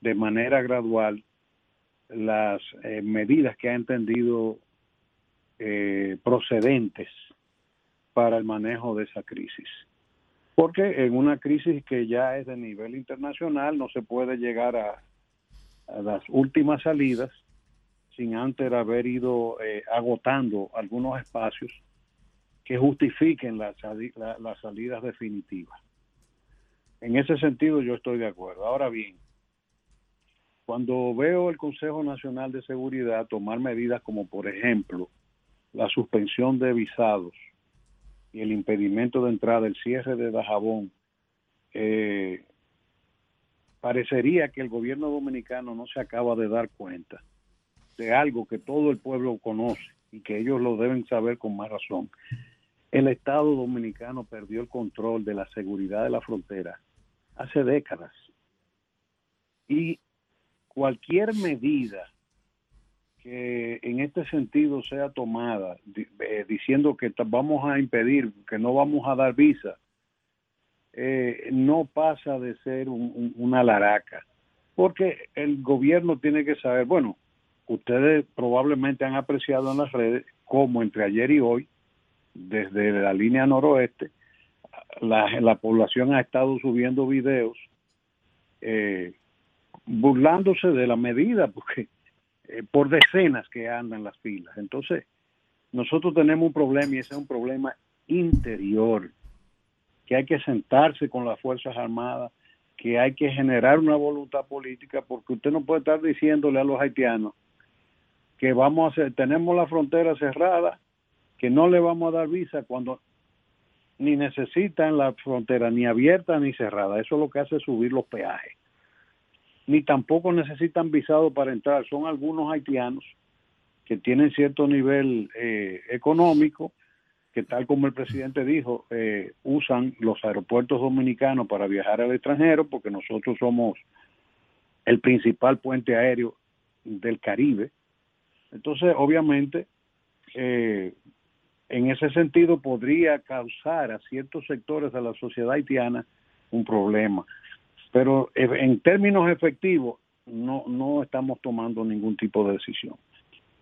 de manera gradual las eh, medidas que ha entendido eh, procedentes para el manejo de esa crisis. Porque en una crisis que ya es de nivel internacional no se puede llegar a, las últimas salidas sin antes haber ido eh, agotando algunos espacios que justifiquen las salidas definitivas. En ese sentido yo estoy de acuerdo. Ahora bien, cuando veo el Consejo Nacional de Seguridad tomar medidas como, por ejemplo, la suspensión de visados y el impedimento de entrada, el cierre de Dajabón, eh, parecería que el gobierno dominicano no se acaba de dar cuenta de algo que todo el pueblo conoce y que ellos lo deben saber con más razón. El Estado dominicano perdió el control de la seguridad de la frontera hace décadas. Y cualquier medida que en este sentido sea tomada, eh, diciendo que vamos a impedir, que no vamos a dar visa, eh, no pasa de ser una laraca, porque el gobierno tiene que saber, bueno, ustedes probablemente han apreciado en las redes cómo entre ayer y hoy, desde la línea noroeste, la, la población ha estado subiendo videos eh, burlándose de la medida, porque eh, por decenas que andan las filas. Entonces, nosotros tenemos un problema y ese es un problema interior, que hay que sentarse con las Fuerzas Armadas, que hay que generar una voluntad política, porque usted no puede estar diciéndole a los haitianos que vamos a hacer, tenemos la frontera cerrada, que no le vamos a dar visa cuando ni necesitan la frontera ni abierta ni cerrada. Eso es lo que hace subir los peajes ni tampoco necesitan visado para entrar. Son algunos haitianos que tienen cierto nivel eh, económico, que tal como el presidente dijo, eh, usan los aeropuertos dominicanos para viajar al extranjero, porque nosotros somos el principal puente aéreo del Caribe. Entonces, obviamente, eh, en ese sentido podría causar a ciertos sectores de la sociedad haitiana un problema pero eh, en términos efectivos no, no estamos tomando ningún tipo de decisión.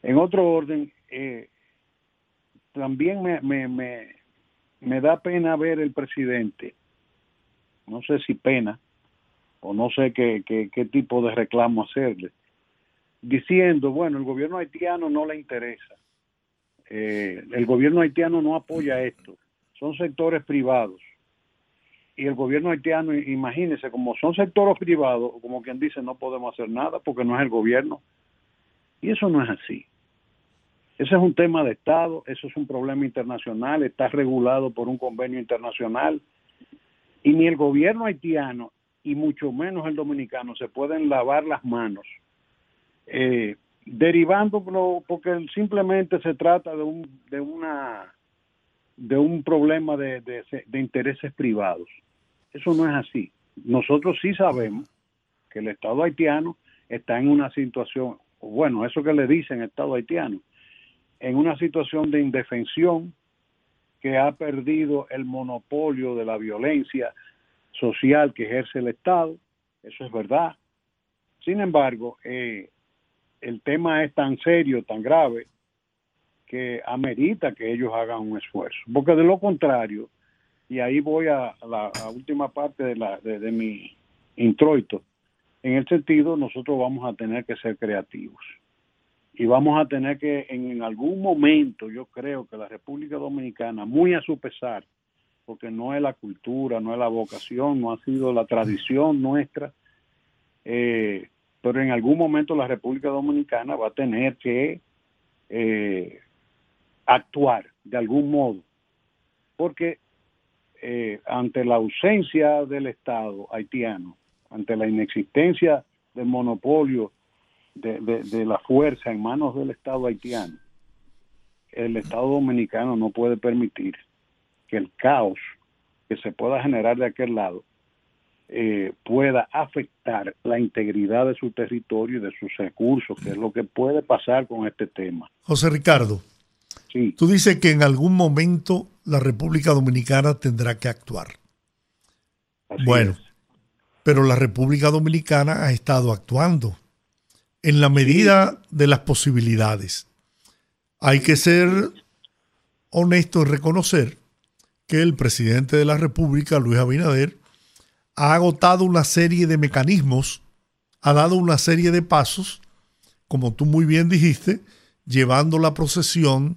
En otro orden, eh, también me, me, me, me da pena ver el presidente, no sé si pena o no sé qué, qué, qué tipo de reclamo hacerle, diciendo, bueno, el gobierno haitiano no le interesa, eh, el gobierno haitiano no apoya esto, son sectores privados y el gobierno haitiano, imagínese, como son sectores privados, como quien dice, no podemos hacer nada porque no es el gobierno. Y eso no es así. Ese es un tema de Estado, eso es un problema internacional, está regulado por un convenio internacional. Y ni el gobierno haitiano, y mucho menos el dominicano, se pueden lavar las manos, eh, derivando, porque simplemente se trata de un, de una de un problema de, de intereses privados. Eso no es así. Nosotros sí sabemos que el Estado haitiano está en una situación, bueno, eso que le dicen Estado haitiano, en una situación de indefensión, que ha perdido el monopolio de la violencia, social que ejerce el Estado, eso es verdad. Sin embargo, eh, el tema es tan serio, tan grave, que amerita que ellos hagan un esfuerzo. Porque de lo contrario, y ahí voy a la última parte de, la, de, de mi introito, en el sentido nosotros vamos a tener que ser creativos y vamos a tener que en, algún momento, yo creo que la República Dominicana, muy a su pesar, porque no es la cultura, no es la vocación, no ha sido la tradición nuestra, eh, pero en algún momento la República Dominicana va a tener que eh, actuar de algún modo, porque eh, ante la ausencia del Estado haitiano, ante la inexistencia del monopolio de, la fuerza en manos del Estado haitiano, el Estado dominicano no puede permitir que el caos que se pueda generar de aquel lado eh, pueda afectar la integridad de su territorio y de sus recursos, que es lo que puede pasar con este tema. José Ricardo, sí. tú dices que en algún momento la República Dominicana tendrá que actuar. bueno, pero la República Dominicana ha estado actuando en la medida de las posibilidades. Hay que ser honesto en reconocer que el presidente de la República, Luis Abinader, ha agotado una serie de mecanismos, ha dado una serie de pasos, como tú muy bien dijiste, llevando la procesión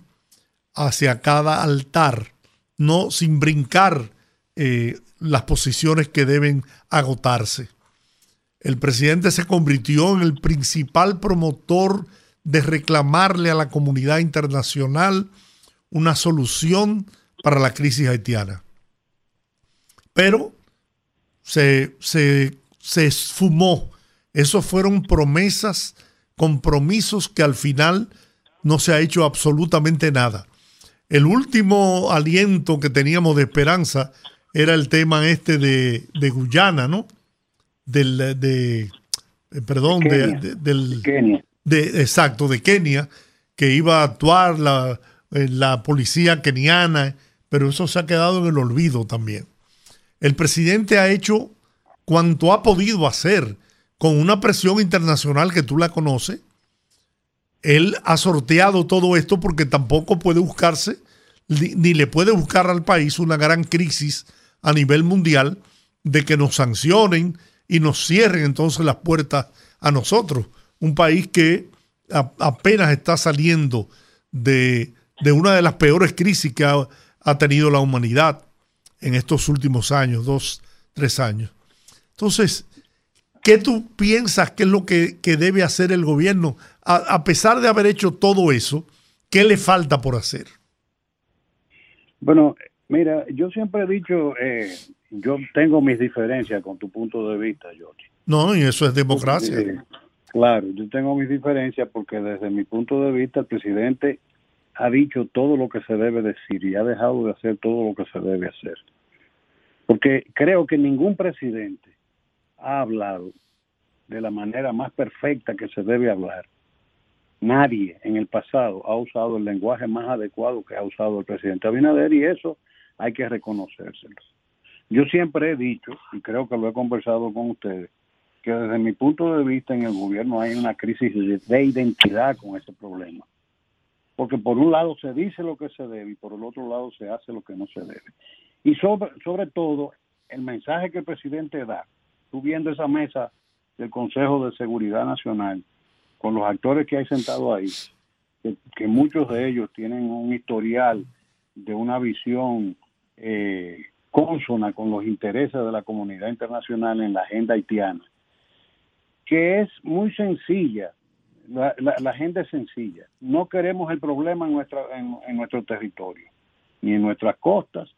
hacia cada altar, no sin brincar eh, las posiciones que deben agotarse el presidente se convirtió en el principal promotor de reclamarle a la comunidad internacional una solución para la crisis haitiana. Pero se, se, se esfumó. Esos fueron promesas, compromisos que al final no se ha hecho absolutamente nada. El último aliento que teníamos de esperanza era el tema este de, de Guyana, ¿no? del, de, eh, perdón, de, del, Kenia. De, exacto, de Kenia, que iba a actuar la, eh, la policía keniana, pero eso se ha quedado en el olvido también. El presidente ha hecho cuanto ha podido hacer con una presión internacional que tú la conoces. Él ha sorteado todo esto porque tampoco puede buscarse, ni le puede buscar al país una gran crisis a nivel mundial de que nos sancionen y nos cierren entonces las puertas a nosotros. Un país que apenas está saliendo de, una de las peores crisis que ha, tenido la humanidad en estos últimos años, dos, tres años. Entonces, ¿qué tú piensas que es lo que, debe hacer el gobierno? A, pesar de haber hecho todo eso, ¿qué le falta por hacer? Bueno, mira, yo siempre he dicho, eh, yo tengo mis diferencias con tu punto de vista, George. No, y eso es democracia. claro, yo tengo mis diferencias porque desde mi punto de vista el presidente ha dicho todo lo que se debe decir y ha dejado de hacer todo lo que se debe hacer. Porque creo que ningún presidente ha hablado de la manera más perfecta que se debe hablar. Nadie en el pasado ha usado el lenguaje más adecuado que ha usado el presidente Abinader y eso hay que reconocérselo. Yo siempre he dicho, y creo que lo he conversado con ustedes, que desde mi punto de vista en el gobierno hay una crisis de identidad con ese problema. Porque por un lado se dice lo que se debe y por el otro lado se hace lo que no se debe. Y sobre, sobre todo, el mensaje que el presidente da, subiendo esa mesa del Consejo de Seguridad Nacional, con los actores que hay sentados ahí, que, muchos de ellos tienen un historial de una visión eh, consona con los intereses de la comunidad internacional en la agenda haitiana, que es muy sencilla. La, agenda es sencilla. No queremos el problema en, nuestra, en, nuestro territorio, ni en nuestras costas,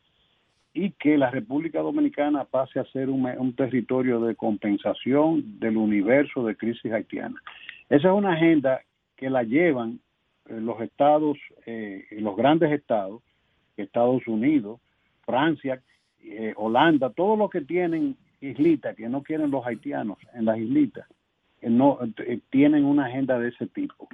y que la República Dominicana pase a ser un, territorio de compensación del universo de crisis haitiana. Esa es una agenda que la llevan eh, los estados, eh, los grandes estados, Estados Unidos, Francia, eh, Holanda, todos los que tienen islitas, que no quieren los haitianos en las islitas, no eh, tienen una agenda de ese tipo.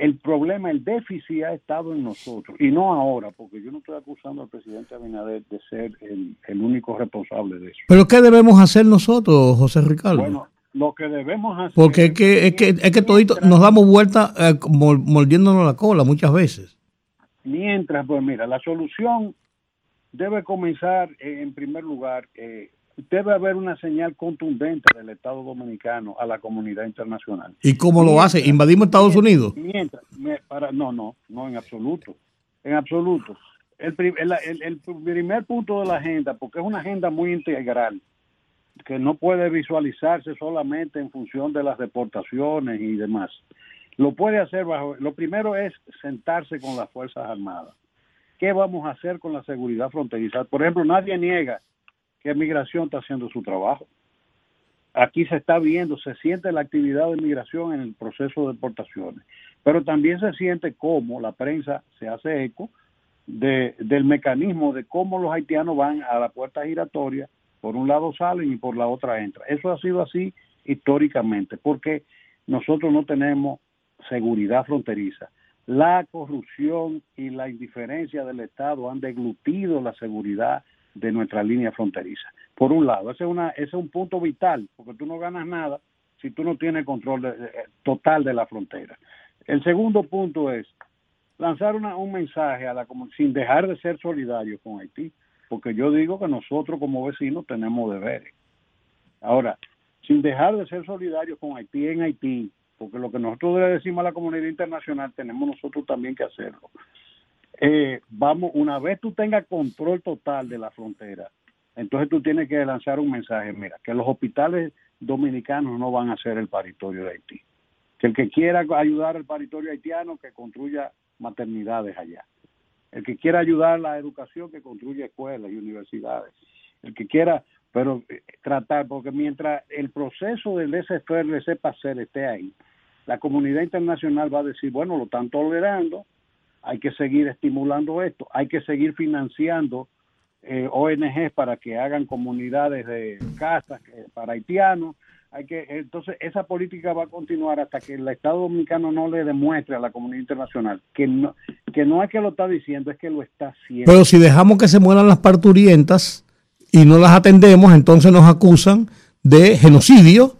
El problema, el déficit ha estado en nosotros y no ahora, porque yo no estoy acusando al presidente Abinader de ser el, el único responsable de eso. Pero ¿qué debemos hacer nosotros, José Ricardo? Bueno, lo que debemos hacer. Porque es que, es que, es que todito nos damos vuelta eh, mordiéndonos la cola muchas veces. Mientras, pues mira, la solución debe comenzar eh, en primer lugar, eh, debe haber una señal contundente del Estado Dominicano a la comunidad internacional. ¿Y cómo lo hace? ¿Invadimos Estados Unidos? Mientras, para, no, no, no en absoluto, en absoluto. El, el- el primer punto de la agenda, porque es una agenda muy integral, que no puede visualizarse solamente en función de las deportaciones y demás. Lo puede hacer bajo, lo primero es sentarse con las Fuerzas Armadas. ¿Qué vamos a hacer con la seguridad fronteriza? Por ejemplo, nadie niega que migración está haciendo su trabajo. Aquí se está viendo, se siente la actividad de migración en el proceso de deportaciones, pero también se siente cómo la prensa se hace eco de, del mecanismo de cómo los haitianos van a la puerta giratoria, por un lado salen y por la otra entran. Eso ha sido así históricamente, porque nosotros no tenemos seguridad fronteriza. La corrupción y la indiferencia del Estado han deglutido la seguridad de nuestra línea fronteriza. Por un lado, ese es, una, ese es un punto vital, porque tú no ganas nada si tú no tienes control de- de- total de la frontera. El segundo punto es lanzar una- un mensaje a la comu- sin dejar de ser solidarios con Haití, porque yo digo que nosotros como vecinos tenemos deberes. Ahora, sin dejar de ser solidarios con Haití en Haití, porque lo que nosotros le decimos a la comunidad internacional tenemos nosotros también que hacerlo. Eh, vamos, una vez tú tengas control total de la frontera, entonces tú tienes que lanzar un mensaje, mira, que los hospitales dominicanos no van a ser el paritorio de Haití. Que el que quiera ayudar al paritorio haitiano, que construya maternidades allá. El que quiera ayudar a la educación, que construya escuelas y universidades. El que quiera, pero eh, tratar, porque mientras el proceso del laissez-faire, laissez-passer esté ahí, la comunidad internacional va a decir, bueno, lo están tolerando, hay que seguir estimulando esto, hay que seguir financiando eh, para que hagan comunidades de casas eh, para haitianos. Hay que, entonces, esa política va a continuar hasta que el Estado Dominicano no le demuestre a la comunidad internacional que no, que no es que lo está diciendo, es que lo está haciendo. Pero si dejamos que se mueran las parturientas y no las atendemos, entonces nos acusan de genocidio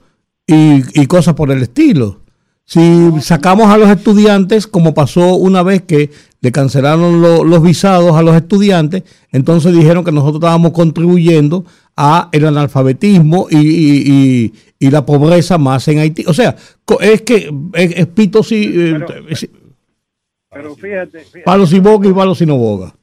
y cosas por el estilo. Si sacamos a los estudiantes, como pasó una vez que le cancelaron lo- los visados a los estudiantes, entonces dijeron que nosotros estábamos contribuyendo a el analfabetismo y, y- y- y la pobreza más en Haití. O sea, es que es, es pito si, eh, si- Pero fíjate, fíjate, palo si boga y palo si no boga.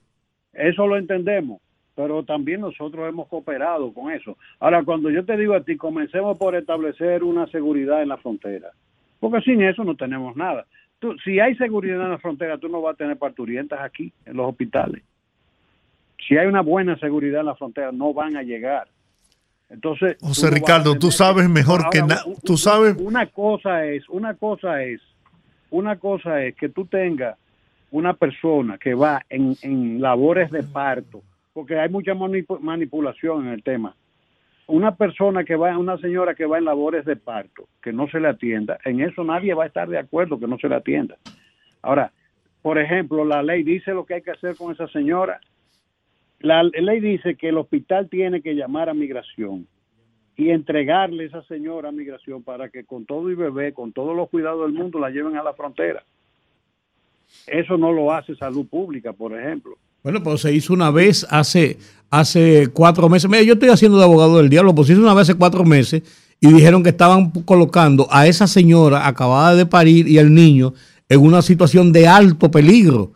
eso lo entendemos, pero también nosotros hemos cooperado con eso. Ahora, cuando yo te digo a ti, comencemos por establecer una seguridad en la frontera, porque sin eso no tenemos nada. Tú, si hay seguridad en la frontera, tú no vas a tener parturientas aquí, en los hospitales. Si hay una buena seguridad en la frontera, no van a llegar. Entonces, tú José no Ricardo, tú sabes mejor Ahora, que na- un- tú sabes Una cosa es, una cosa es, una cosa es que tú tengas una persona que va en, en labores de parto, porque hay mucha manipu- manipulación en el tema. Una persona que va, una señora que va en labores de parto, que no se le atienda, en eso nadie va a estar de acuerdo que no se le atienda. Ahora, por ejemplo, la ley dice lo que hay que hacer con esa señora. La ley dice que el hospital tiene que llamar a migración y entregarle esa señora a migración para que con todo y bebé, con todos los cuidados del mundo, la lleven a la frontera. Eso no lo hace salud pública, por ejemplo. Bueno, pues se hizo una vez hace, hace cuatro meses. Mira, yo estoy haciendo de abogado del diablo, pues se hizo una vez hace cuatro meses y dijeron que estaban colocando a esa señora acabada de parir y al niño en una situación de alto peligro.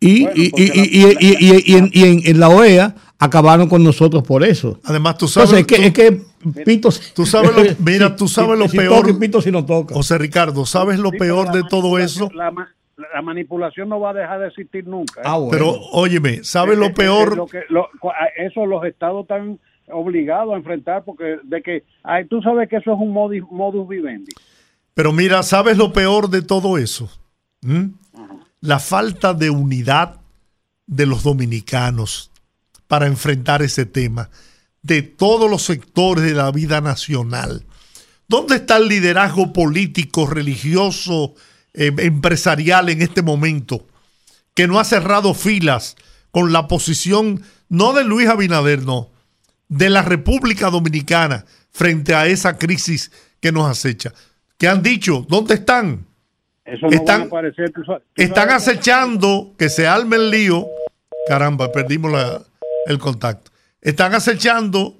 Y, Bueno, y, y- la- y- y- y- y en, y en- en la OEA acabaron con nosotros por eso. Además, tú sabes, Entonces, es que, es que Pito, tú sabes lo- mira, tú sabes lo si peor. Pito si no toca. José Ricardo, ¿sabes lo Sí, peor pero la de todo eso? La, la manipulación no va a dejar de existir nunca. ¿eh? Ah, bueno. Pero óyeme, ¿sabes Eh, lo peor? lo que- lo- a- eso los estados están obligados a enfrentar porque de que ay, tú sabes que eso es un modus, modus vivendi. Pero mira, ¿sabes lo peor de todo eso? ¿Mm? La falta de unidad de los dominicanos para enfrentar ese tema, de todos los sectores de la vida nacional. ¿Dónde está el liderazgo político, religioso, eh, empresarial en este momento, que no ha cerrado filas con la posición, no de Luis Abinader, no, de la República Dominicana frente a esa crisis que nos acecha. ¿Qué han dicho? ¿Dónde están? están, están acechando que se arme el lío. Caramba, perdimos el contacto. Están acechando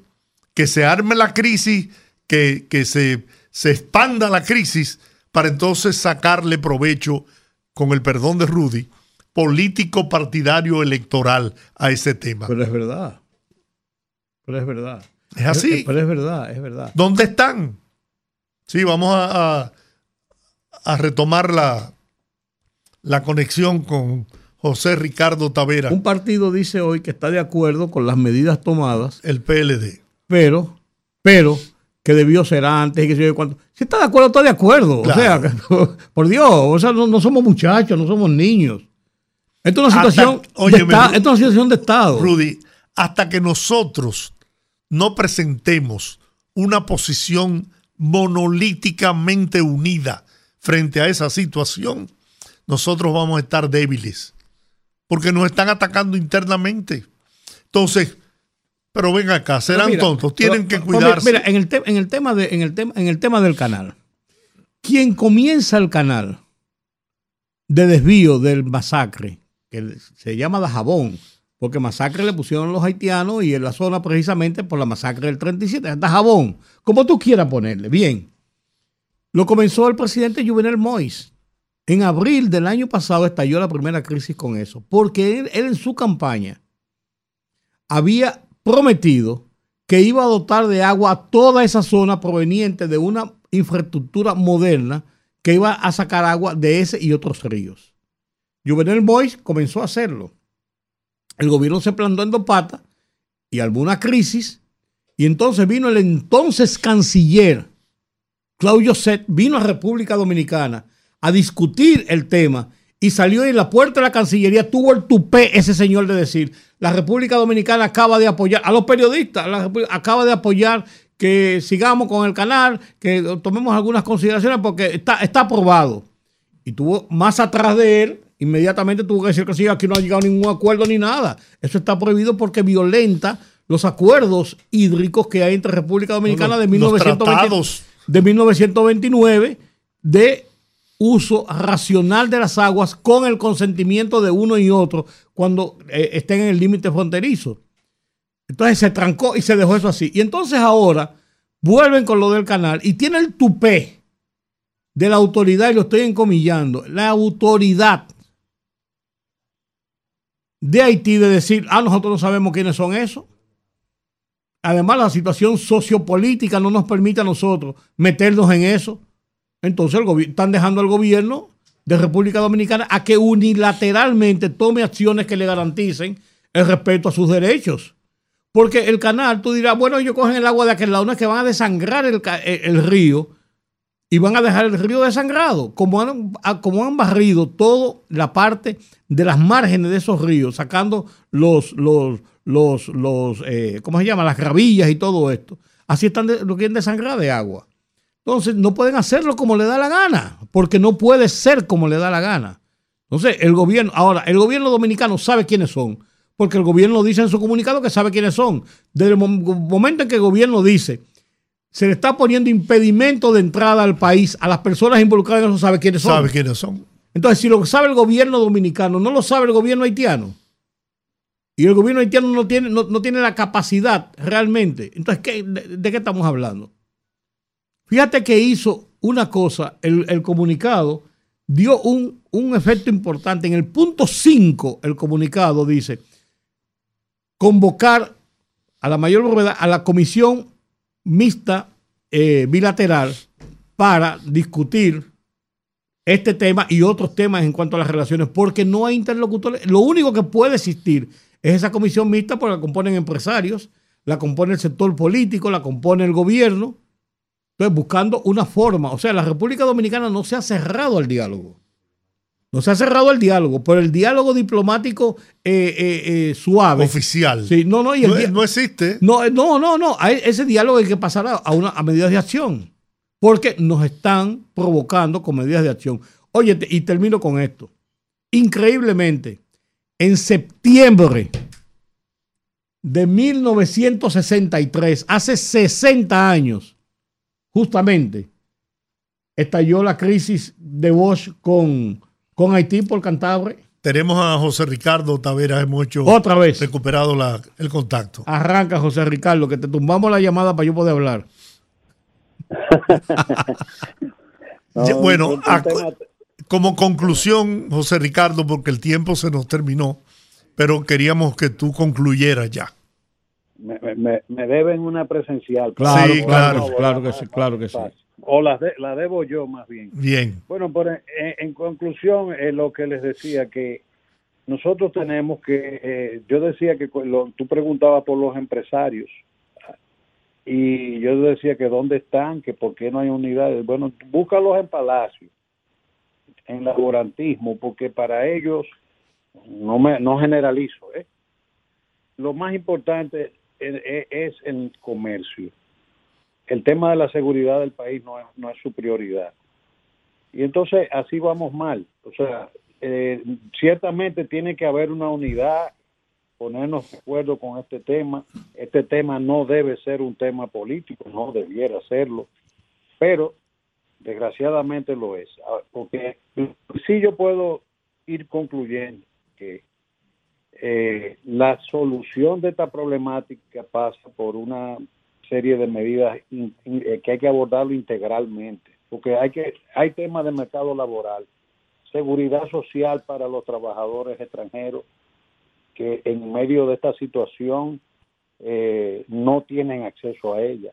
que se arme la crisis, que, se, se expanda la crisis para entonces sacarle provecho, con el perdón de Rudy, político partidario electoral a ese tema. Pero es verdad. Pero es verdad. Es así. pero es verdad, es verdad. ¿Dónde están? Sí, vamos a, a, retomar la, la conexión con José Ricardo Tavera. Un partido dice hoy que está de acuerdo con las medidas tomadas. El PLD. Pero, pero, que debió ser antes y que se cuánto. Si está de acuerdo, está de acuerdo. O sea, por Dios, o sea, no, somos muchachos, no somos niños. Esto es una situación, de, esto es una situación de Estado. Rudy, hasta que nosotros no presentemos una posición monolíticamente unida frente a esa situación, nosotros vamos a estar débiles, porque nos están atacando internamente. Entonces, pero ven acá, serán tontos, tienen que cuidarse. Mira, en el, en el, tema de, en, el tema, en el tema del canal, quien comienza el canal de desvío del masacre, que se llama Dajabón, porque masacre le pusieron los haitianos y en la zona precisamente por la masacre del 37. Dajabón, como tú quieras ponerle. Bien. Lo comenzó el presidente Juvenel Mois. En abril del año pasado estalló la primera crisis con eso, porque él, en su campaña había prometido que iba a dotar de agua a toda esa zona proveniente de una infraestructura moderna que iba a sacar agua de ese y otros ríos. Juvenel Mois comenzó a hacerlo el gobierno se plantó en dos patas y alguna crisis. Y entonces vino el entonces canciller, Claudio Set, vino a República Dominicana a discutir el tema y salió en la puerta de la Cancillería, tuvo el tupé ese señor de decir, la República Dominicana acaba de apoyar, a los periodistas, acaba de apoyar que sigamos con el canal, que tomemos algunas consideraciones porque está, está aprobado. Y tuvo más atrás de él inmediatamente tuvo que decir que sí, aquí no ha llegado ningún acuerdo ni nada. Eso está prohibido porque violenta los acuerdos hídricos que hay entre República Dominicana de, 1929 de uso racional de las aguas con el consentimiento de uno y otro cuando eh, estén en el límite fronterizo. Entonces se trancó y se dejó eso así. Y entonces ahora vuelven con lo del canal y tiene el tupé de la autoridad, y lo estoy encomillando, la autoridad de Haití de decir, ah, nosotros no sabemos quiénes son esos. Además, la situación sociopolítica no nos permite a nosotros meternos en eso. Entonces, están dejando al gobierno de República Dominicana a que unilateralmente tome acciones que le garanticen el respeto a sus derechos. Porque el canal, tú dirás, bueno, ellos cogen el agua de aquel lado, no es que van a desangrar el, el río y van a dejar el río desangrado, como han, como han barrido toda la parte de las márgenes de esos ríos, sacando los, los, los, los eh, ¿cómo se llama? Las gravillas y todo esto. Así están lo quieren desangrar de agua. Entonces, no pueden hacerlo como le da la gana, porque no puede ser como le da la gana. Entonces, el gobierno, ahora, el gobierno dominicano sabe quiénes son, porque el gobierno dice en su comunicado que sabe quiénes son. Desde el momento en que el gobierno dice se le está poniendo impedimento de entrada al país a las personas involucradas eso, sabe quiénes son. Sabe quiénes son. Entonces, si lo sabe el gobierno dominicano, no lo sabe el gobierno haitiano. Y el gobierno haitiano no tiene, no, tiene la capacidad realmente. Entonces, de, qué estamos hablando? Fíjate que hizo una cosa, el, comunicado dio un, un, efecto importante. En el punto 5, el comunicado dice, convocar a la mayor brevedad a la comisión mixta eh, bilateral para discutir este tema y otros temas en cuanto a las relaciones, porque no hay interlocutores. Lo único que puede existir es esa comisión mixta porque la componen empresarios, la compone el sector político, la compone el gobierno. Entonces, buscando una forma. O sea, la República Dominicana no se ha cerrado al diálogo. No se ha cerrado el diálogo, pero el diálogo diplomático eh, eh, eh, suave. Oficial. Sí, no, no, no, existe. No, no, no, no. ese diálogo hay que pasar a, una, a medidas de acción. Porque nos están provocando con medidas de acción. Oye, y termino con esto. Increíblemente, en septiembre de 1963, hace 60 años, justamente, estalló la crisis de Bosch con, con Haití por Cantabria. Tenemos a José Ricardo Taveras, hemos hecho Otra vez. recuperado la- el contacto. Arranca, José Ricardo, que te tumbamos la llamada para yo poder hablar. Bueno, a- como conclusión, José Ricardo, porque el tiempo se nos terminó, pero queríamos que tú concluyeras ya. Me, me- me deben una presencial. Claro, Sí, claro, claro. claro que sí, claro que sí. O la, de- la debo yo más bien. Bien. Bueno, pero en, en conclusión, es lo que les decía, que nosotros tenemos que, eh, yo decía que lo- tú preguntabas por los empresarios y yo decía que dónde están, que por qué no hay unidades. Bueno, búscalos en Palacio, en laborantismo, porque para ellos, no, me, no generalizo, ¿eh? lo más importante es, el comercio. El tema de la seguridad del país no es, no es su prioridad. Y entonces así vamos mal. O sea, eh, ciertamente tiene que haber una unidad, ponernos de acuerdo con este tema. Este tema no debe ser un tema político, no debiera serlo, pero desgraciadamente lo es. Ah, Porque sí yo puedo ir concluyendo que eh, la solución de esta problemática pasa por una serie de medidas eh, que hay que abordarlo integralmente, porque hay que hay temas de mercado laboral, seguridad social para los trabajadores extranjeros que en medio de esta situación eh, no tienen acceso a ella.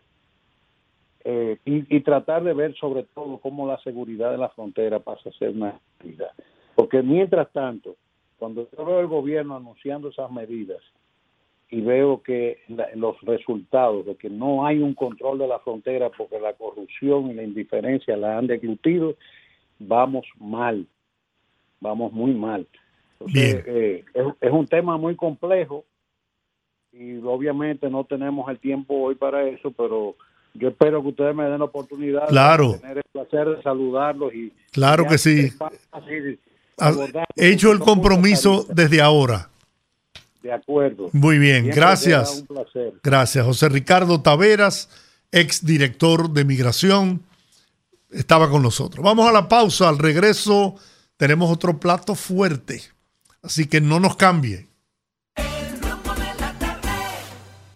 Y, y tratar de ver sobre todo cómo la seguridad de la frontera pasa a ser una realidad. Porque mientras tanto, cuando yo veo el gobierno anunciando esas medidas y veo que la- los resultados de que no hay un control de la frontera porque la corrupción y la indiferencia la han deglutido, vamos mal, vamos muy mal. Entonces, eh, es, es un tema muy complejo y obviamente no tenemos el tiempo hoy para eso, pero yo espero que ustedes me den la oportunidad Claro. de tener el placer de saludarlos y Claro que sí. Ah, hecho el compromiso desde ahora. De acuerdo. Muy bien, Siempre gracias. un placer. Gracias. José Ricardo Taveras, ex director de Migración, estaba con nosotros. Vamos a la pausa. Al regreso tenemos otro plato fuerte. Así que no nos cambie.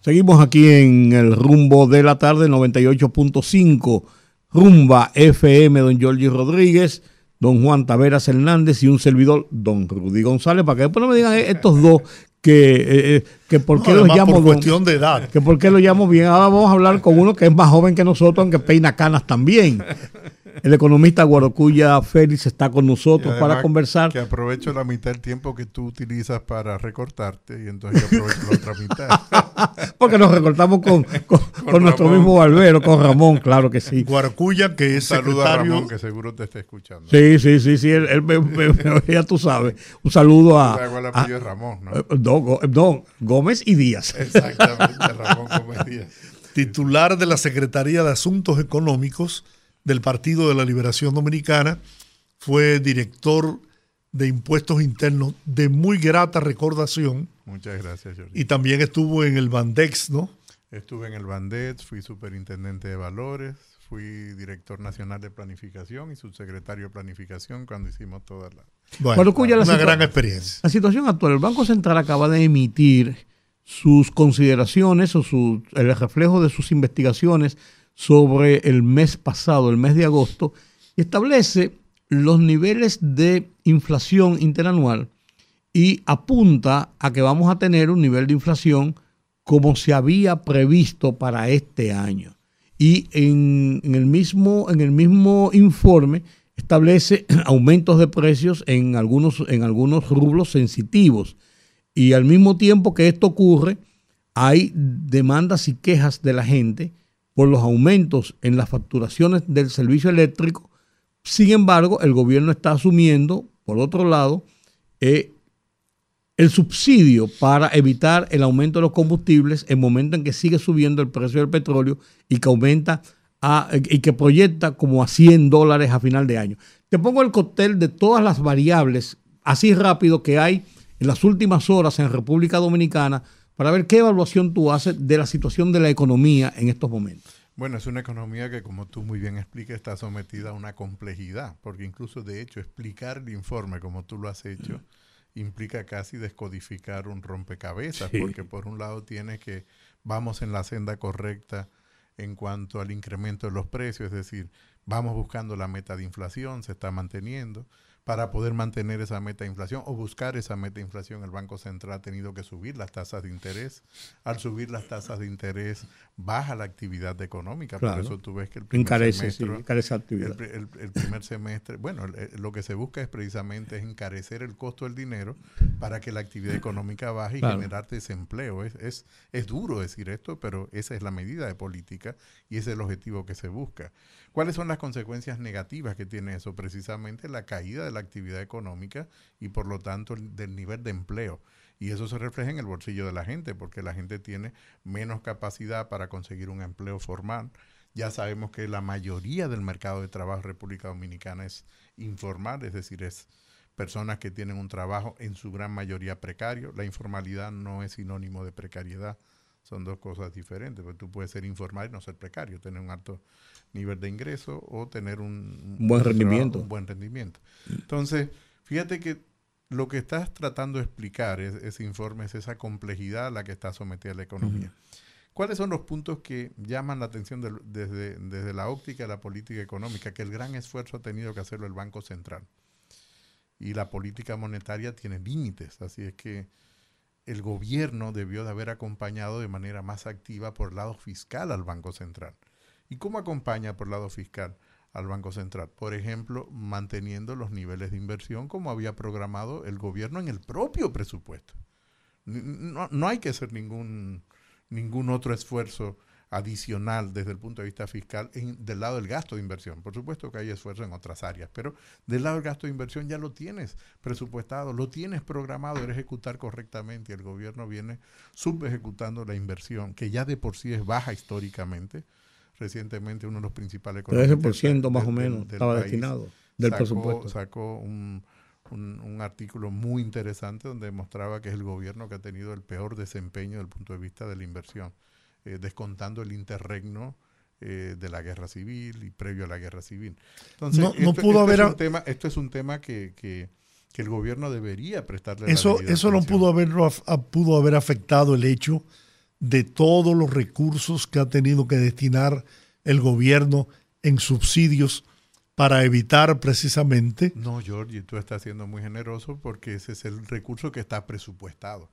Seguimos aquí en el rumbo de la tarde, 98.5, rumba FM, don Giorgi Rodríguez, don Juan Taveras Hernández y un servidor, don Rudy González, para que después no me digan eh, estos dos que, eh, eh, que por qué No, los llamo por cuestión de edad. que por qué lo llamo bien. Ahora vamos a hablar con uno que es más joven que nosotros, aunque peina canas también. El economista Guarocuya Félix está con nosotros para conversar. Que aprovecho la mitad del tiempo que tú utilizas para recortarte y entonces yo aprovecho la otra mitad. Porque nos recortamos con, con, con nuestro mismo barbero, con Ramón, claro que sí. Guaracuya, que es Saluda a. Ramón, que seguro te está escuchando. Sí, sí, sí, sí, él, él me- me- me- ya tú sabes. Un saludo a... ¿Sabes cuál a- Ramón, no? eh, no, Gómez y Díaz. Exactamente, Ramón Gómez Díaz. titular de la Secretaría de Asuntos Económicos del Partido de la Liberación Dominicana, fue director de impuestos internos de muy grata recordación Muchas gracias, Jorge. y también estuvo en el Bandex, ¿no? Estuve en el Bandet, fui superintendente de valores, fui director nacional de planificación y subsecretario de planificación cuando hicimos toda la... Bueno, la una gran experiencia. La situación actual, el Banco Central acaba de emitir sus consideraciones o su, el reflejo de sus investigaciones sobre el mes pasado, el mes de agosto, y establece los niveles de inflación interanual y apunta a que vamos a tener un nivel de inflación como se había previsto para este año. Y en, el, mismo, en el mismo informe establece aumentos de precios en algunos, en algunos rublos sensitivos. Y al mismo tiempo que esto ocurre, hay demandas y quejas de la gente por los aumentos en las facturaciones del servicio eléctrico. Sin embargo, el gobierno está asumiendo, por otro lado, eh, el subsidio para evitar el aumento de los combustibles en momento en que sigue subiendo el precio del petróleo y que aumenta a- y que proyecta como a 100 dólares a final de año. Te pongo el cóctel de todas las variables, así rápido que hay en las últimas horas en República Dominicana, para ver qué evaluación tú haces de la situación de la economía en estos momentos. Bueno, es una economía que, como tú muy bien explicas, está sometida a una complejidad, porque incluso, de hecho, explicar el informe como tú lo has hecho implica casi descodificar un rompecabezas, porque por un lado tiene que vamos en la senda correcta en cuanto al incremento de los precios, es decir, vamos buscando la meta de inflación, se está manteniendo para poder mantener esa meta de inflación o buscar esa meta de inflación, el Banco Central ha tenido que subir las tasas de interés. Al subir las tasas de interés, baja la actividad económica. Por eso tú ves que el primer semestre. El, primer semestre, bueno, lo que se busca es precisamente es encarecer el costo del dinero para que la actividad económica baje y generar desempleo. Es, es, es duro decir esto, pero esa es la medida de política y ese es el objetivo que se busca. ¿Cuáles son las consecuencias negativas que tiene eso? Precisamente la caída de la actividad económica y por lo tanto del nivel de empleo. Y eso se refleja en el bolsillo de la gente, porque la gente tiene menos capacidad para conseguir un empleo formal. Ya sabemos que la mayoría del mercado de trabajo en República Dominicana es informal, es decir, es personas que tienen un trabajo en su gran mayoría precario. La informalidad no es sinónimo de precariedad, son dos cosas diferentes, porque tú puedes ser informal y no ser precario, tener un alto nivel de ingreso o tener un, buen rendimiento. un buen rendimiento. Entonces, fíjate que lo que estás tratando de explicar es, ese informe es esa complejidad a la que está sometida la economía. ¿Cuáles son los puntos que llaman la atención desde, desde la óptica de la política económica? Que el gran esfuerzo ha tenido que hacerlo el Banco Central. Y la política monetaria tiene límites, así es que el gobierno debió de haber acompañado de manera más activa por el lado fiscal al Banco Central. ¿Y cómo acompaña por el lado fiscal al Banco Central? Por ejemplo, manteniendo los niveles de inversión como había programado el gobierno en el propio presupuesto. No, hay que hacer ningún, ningún otro esfuerzo adicional desde el punto de vista fiscal del lado del gasto de inversión. Por supuesto que hay esfuerzo en otras áreas, pero del lado del gasto de inversión ya lo tienes presupuestado, lo tienes programado, eres ejecutar correctamente y el gobierno viene subejecutando la inversión, que ya de por sí es baja históricamente, recientemente uno de los principales 13% más o menos estaba destinado del presupuesto. Sacó un, artículo muy interesante donde demostraba que es el gobierno que ha tenido el peor desempeño desde el punto de vista de la inversión, eh, descontando el interregno eh, de la guerra civil y previo a la guerra civil. Entonces, no, esto, pudo haber... es un tema, esto es un tema que, que, el gobierno debería prestarle Eso, eso no pudo haber, pudo haber afectado el hecho de todos los recursos que ha tenido que destinar el gobierno en subsidios para evitar precisamente... No, George, tú estás siendo muy generoso porque ese es el recurso que está presupuestado,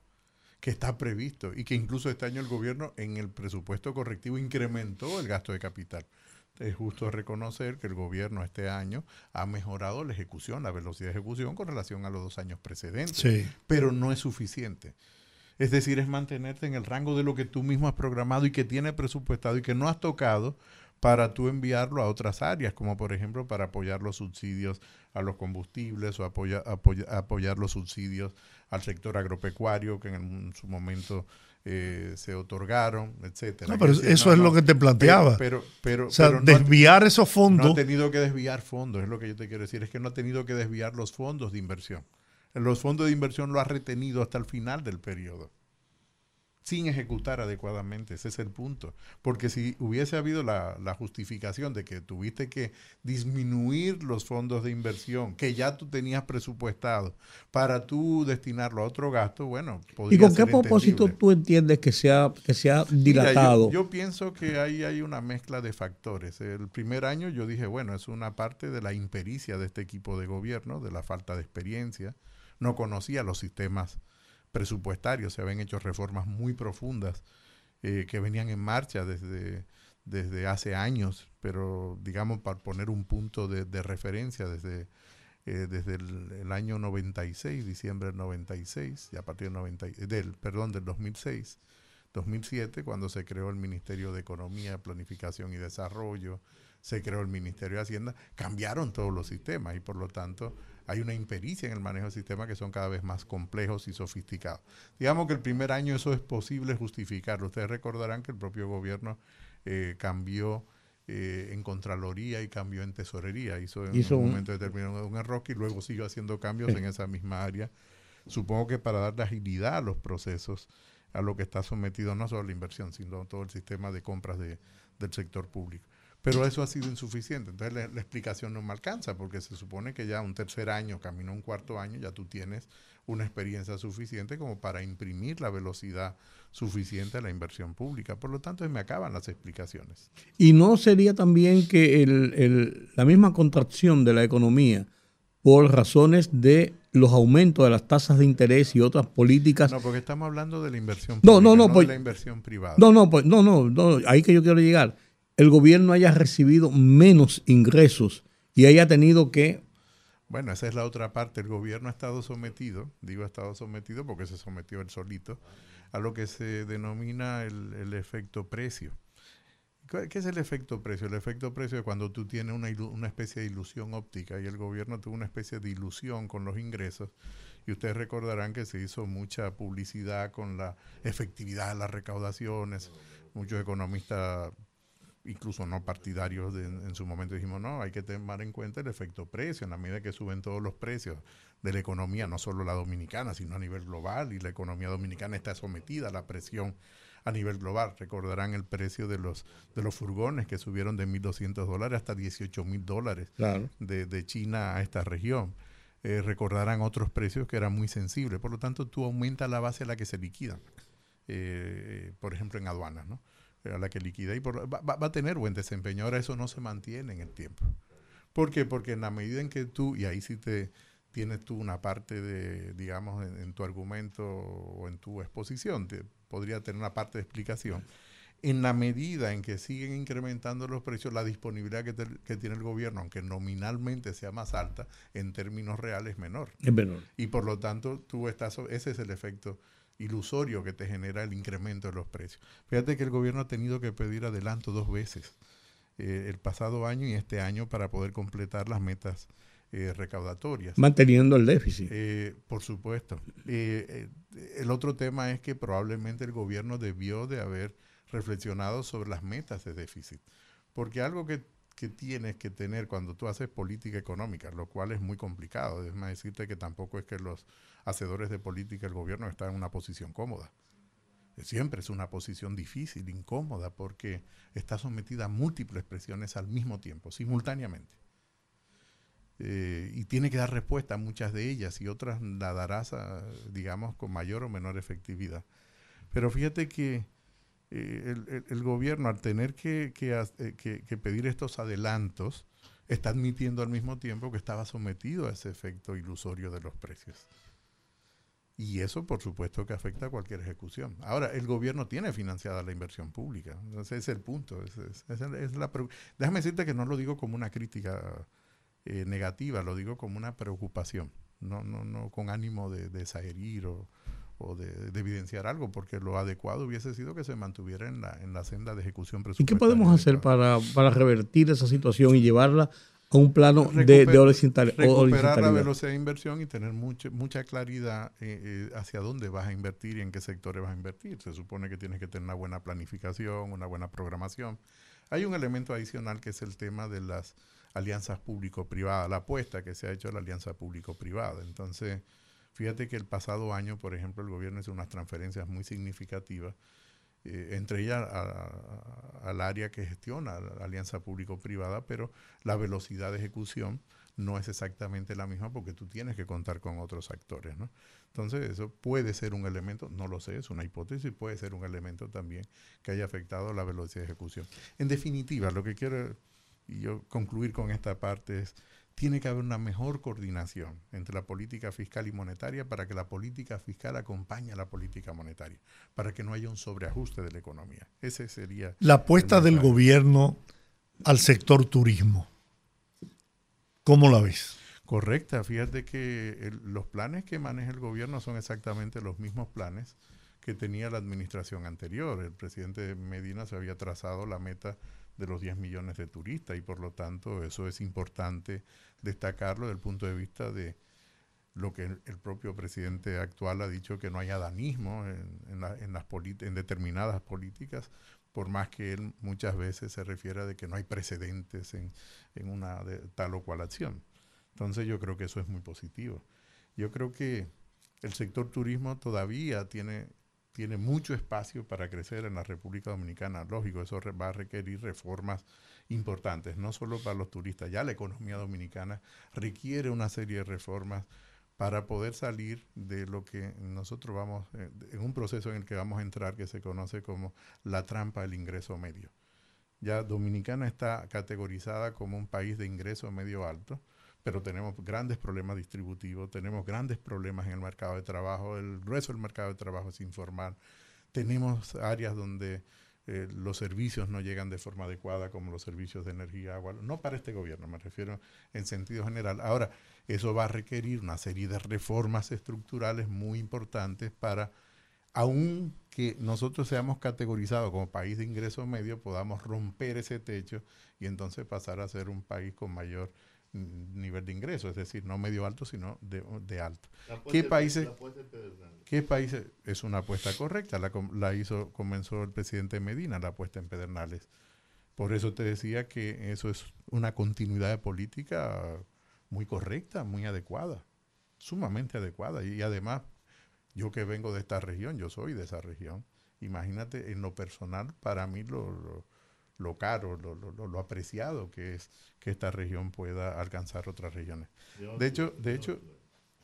que está previsto y que incluso este año el gobierno en el presupuesto correctivo incrementó el gasto de capital. Es justo reconocer que el gobierno este año ha mejorado la ejecución, la velocidad de ejecución con relación a los dos años precedentes, pero no es suficiente. Es decir, es mantenerte en el rango de lo que tú mismo has programado y que tiene presupuestado y que no has tocado para tú enviarlo a otras áreas, como por ejemplo para apoyar los subsidios a los combustibles o apoya, apoyar los subsidios al sector agropecuario que en, su momento eh, se otorgaron, etcétera. No, pero eso es lo que te planteaba. Pero, pero, o sea, desviar esos fondos. No ha tenido que desviar fondos, es lo que yo te quiero decir, es que no ha tenido que desviar los fondos de inversión los fondos de inversión lo ha retenido hasta el final del periodo sin ejecutar adecuadamente. Ese es el punto. Porque si hubiese habido la, justificación de que tuviste que disminuir los fondos de inversión que ya tú tenías presupuestado para tú destinarlo a otro gasto, bueno, ¿Y con qué propósito tú entiendes que se ha, que se ha dilatado? yo, pienso que ahí hay una mezcla de factores. El primer año yo dije, bueno, es una parte de la impericia de este equipo de gobierno, de la falta de experiencia no conocía los sistemas presupuestarios, se habían hecho reformas muy profundas eh, que venían en marcha desde, desde hace años, pero digamos para poner un punto de, referencia desde, eh, desde el, año 96, diciembre del 96, y a partir del, 90, del, perdón, del 2006, 2007, cuando se creó el Ministerio de Economía, Planificación y Desarrollo, se creó el Ministerio de Hacienda, cambiaron todos los sistemas y por lo tanto hay una impericia en el manejo del sistema que son cada vez más complejos y sofisticados. Digamos que el primer año eso es posible justificarlo. Ustedes recordarán que el propio gobierno eh, cambió eh, en Contraloría y cambió en Tesorería. Hizo en un, momento determinado un error y luego siguió haciendo cambios en esa misma área. Supongo que para darle agilidad a los procesos, a lo que está sometido no solo la inversión, sino todo el sistema de compras de, del sector público. Pero eso ha sido insuficiente. Entonces la, la, explicación no me alcanza porque se supone que ya un tercer año, camino un cuarto año, ya tú tienes una experiencia suficiente como para imprimir la velocidad suficiente a la inversión pública. Por lo tanto, me acaban las explicaciones. ¿Y no sería también que el, el, la misma contracción de la economía por razones de los aumentos de las tasas de interés y otras políticas. No, porque estamos hablando de la inversión pública, no, no, no, no pues, de la inversión privada. No, no, pues, no, no, no, ahí que yo quiero llegar. El gobierno haya recibido menos ingresos y haya tenido que bueno, esa es la otra parte. El gobierno ha estado sometido, digo ha estado sometido porque se sometió él solito, a lo que se denomina el, efecto precio. ¿Qué es el efecto precio? El efecto precio es cuando tú tienes una, una, especie de ilusión óptica y el gobierno tuvo una especie de ilusión con los ingresos y ustedes recordarán que se hizo mucha publicidad con la efectividad de las recaudaciones. Muchos economistas incluso no partidarios de, en su momento dijimos, no, hay que tomar en cuenta el efecto precio, en la medida que suben todos los precios de la economía, no solo la dominicana, sino a nivel global, y la economía dominicana está sometida a la presión a nivel global. Recordarán el precio de los, de los furgones que subieron de 1.200 dólares hasta 18.000 dólares claro. de, de, China a esta región. Eh, recordarán otros precios que eran muy sensibles. Por lo tanto, tú aumentas la base a la que se liquidan. Eh, por ejemplo, en aduanas, ¿no? A la que liquida y por, va, va, a tener buen desempeño. Ahora eso no se mantiene en el tiempo. ¿Por qué? Porque en la medida en que tú, y ahí sí te tienes tú una parte de, digamos, en, en tu argumento o en tu exposición, te, podría tener una parte de explicación. En la medida en que siguen incrementando los precios, la disponibilidad que, te, que, tiene el gobierno, aunque nominalmente sea más alta, en términos reales es menor. Es menor. Y por lo tanto, tú estás, ese es el efecto ilusorio que te genera el incremento de los precios. Fíjate que el gobierno ha tenido que pedir adelanto dos veces, eh, el pasado año y este año, para poder completar las metas eh, recaudatorias. Manteniendo el déficit. Eh, por supuesto. El otro tema es que probablemente el gobierno debió de haber reflexionado sobre las metas de déficit. Porque algo que, que tienes que tener cuando tú haces política económica, lo cual es muy complicado, es más decirte que tampoco es que los hacedores de política el gobierno están en una posición cómoda. Siempre es una posición difícil, incómoda, porque está sometida a múltiples presiones al mismo tiempo, simultáneamente. Eh, y tiene que dar respuesta a muchas de ellas y otras la darás, digamos, con mayor o menor efectividad. Pero fíjate que eh, el, gobierno, al tener que, que, pedir estos adelantos, está admitiendo al mismo tiempo que estaba sometido a ese efecto ilusorio de los precios. Y eso, por supuesto, que afecta a cualquier ejecución. Ahora, el gobierno tiene financiada la inversión pública. Ese es el punto. Es, la, déjame decirte que no lo digo como una crítica eh, negativa, lo digo como una preocupación, no, no, no con ánimo de, de o, o de, de, evidenciar algo, porque lo adecuado hubiese sido que se mantuviera en la, en la senda de ejecución presupuestaria. ¿Y qué podemos hacer para, para revertir esa situación y llevarla a un plano Recuper, de, de horizontal, recuperar la velocidad de inversión y tener mucha, mucha claridad eh, eh, hacia dónde vas a invertir y en qué sectores vas a invertir. Se supone que tienes que tener una buena planificación, una buena programación. Hay un elemento adicional que es el tema de las alianzas público-privadas, la apuesta que se ha hecho a la alianza público-privada. Entonces, fíjate que el pasado año, por ejemplo, el gobierno hizo unas transferencias muy significativas, eh, entre ellas al área que gestiona la alianza público-privada, pero la velocidad de ejecución no es exactamente la misma porque tú tienes que contar con otros actores, ¿no? Entonces, eso puede ser un elemento, no lo sé, es una hipótesis, puede ser un elemento también que haya afectado la velocidad de ejecución. En definitiva, lo que quiero yo concluir con esta parte es, tiene que haber una mejor coordinación entre la política fiscal y monetaria para que la política fiscal acompañe a la política monetaria, para que no haya un sobreajuste de la economía. Ese sería... La apuesta del gobierno al sector turismo. ¿Cómo la ves? Correcta. Fíjate que el, los planes que maneja el gobierno son exactamente los mismos planes que tenía la administración anterior. El presidente Medina se había trazado la meta de los 10 millones de turistas y por lo tanto eso es importante destacarlo desde el punto de vista de lo que el, propio presidente actual ha dicho que no hay adanismo en, las en determinadas políticas, por más que él muchas veces se refiera de que no hay precedentes en, una tal o cual acción. Entonces yo creo que eso es muy positivo. Yo creo que el sector turismo todavía tiene, tiene mucho espacio para crecer en la República Dominicana. Lógico, eso va a requerir reformas importantes, no solo para los turistas. Ya la economía dominicana requiere una serie de reformas para poder salir de lo que nosotros vamos, eh, en un proceso en el que vamos a entrar que se conoce como la trampa del ingreso medio. Ya Dominicana está categorizada como un país de ingreso medio alto, pero tenemos grandes problemas distributivos, tenemos grandes problemas en el mercado de trabajo, el grueso del mercado de trabajo es informal, tenemos áreas donde eh, los servicios no llegan de forma adecuada como los servicios de energía, agua, no para este gobierno, me refiero en sentido general. Ahora, eso va a requerir una serie de reformas estructurales muy importantes para, aun que nosotros seamos categorizados como país de ingreso medio, podamos romper ese techo y entonces pasar a ser un país con mayor nivel de ingreso, es decir, no medio alto, sino de, alto. ¿Qué países? ¿Qué países? Es una apuesta correcta, la, la, hizo, comenzó el presidente Medina, la apuesta en Pedernales. Por eso te decía que eso es una continuidad de política muy correcta, muy adecuada, sumamente adecuada. Y, además, yo que vengo de esta región, yo soy de esa región, imagínate en lo personal, para mí lo, lo, caro, lo, lo, apreciado que es que esta región pueda alcanzar otras regiones. De hecho, de hecho,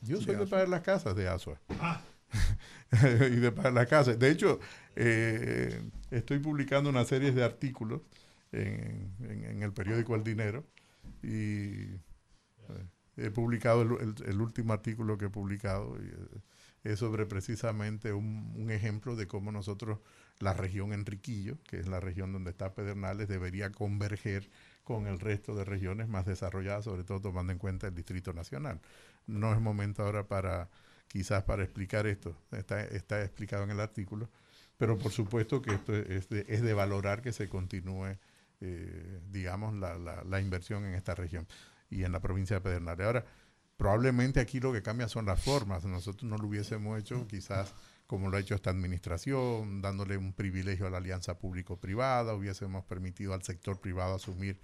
yo soy de pagar las casas de Asua. Ah. y de pagar las casas. De hecho, eh, estoy publicando una serie de artículos en, en el periódico El Dinero y He publicado el, último artículo que he publicado y, eh, es sobre precisamente un, ejemplo de cómo nosotros, la región Enriquillo, que es la región donde está Pedernales, debería converger con el resto de regiones más desarrolladas, sobre todo tomando en cuenta el Distrito Nacional. No es momento ahora para, quizás para explicar esto, está, explicado en el artículo, pero por supuesto que esto es de, valorar que se continúe, eh, digamos, la inversión en esta región y en la provincia de Pedernales. Ahora, probablemente aquí lo que cambia son las formas. Nosotros no lo hubiésemos hecho quizás como lo ha hecho esta administración, dándole un privilegio a la alianza público-privada, hubiésemos permitido al sector privado asumir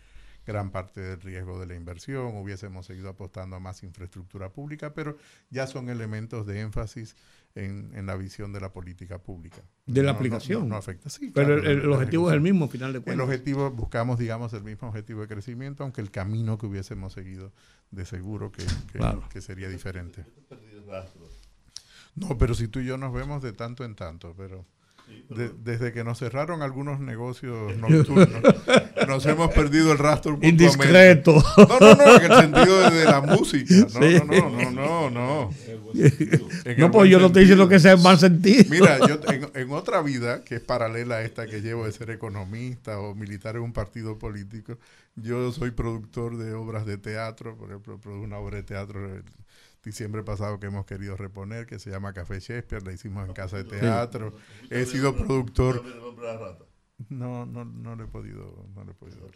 gran parte del riesgo de la inversión, hubiésemos seguido apostando a más infraestructura pública, pero ya son elementos de énfasis en, la visión de la política pública. De la aplicación. No, afecta, sí. Pero el, objetivo es el mismo, final de cuentas. El objetivo, buscamos, digamos, el mismo objetivo de crecimiento, aunque el camino que hubiésemos seguido, de seguro que, que, sería diferente. No, pero si tú y yo nos vemos de tanto en tanto, pero desde que nos cerraron algunos negocios nocturnos, nos hemos perdido el rastro. Indiscreto. No, no, no, en el sentido de, la música. No, no, no, no, no. No, pues yo no estoy diciendo que sea en mal sentido. Mira, yo en, otra vida, que es paralela a esta que llevo de ser economista o militar en un partido político, yo soy productor de obras de teatro, por ejemplo, produjo una obra de teatro diciembre pasado que hemos querido reponer, que se llama Café Shakespeare, la hicimos en casa de teatro. He sido productor. No, no, no lo he podido, no lo he podido ver.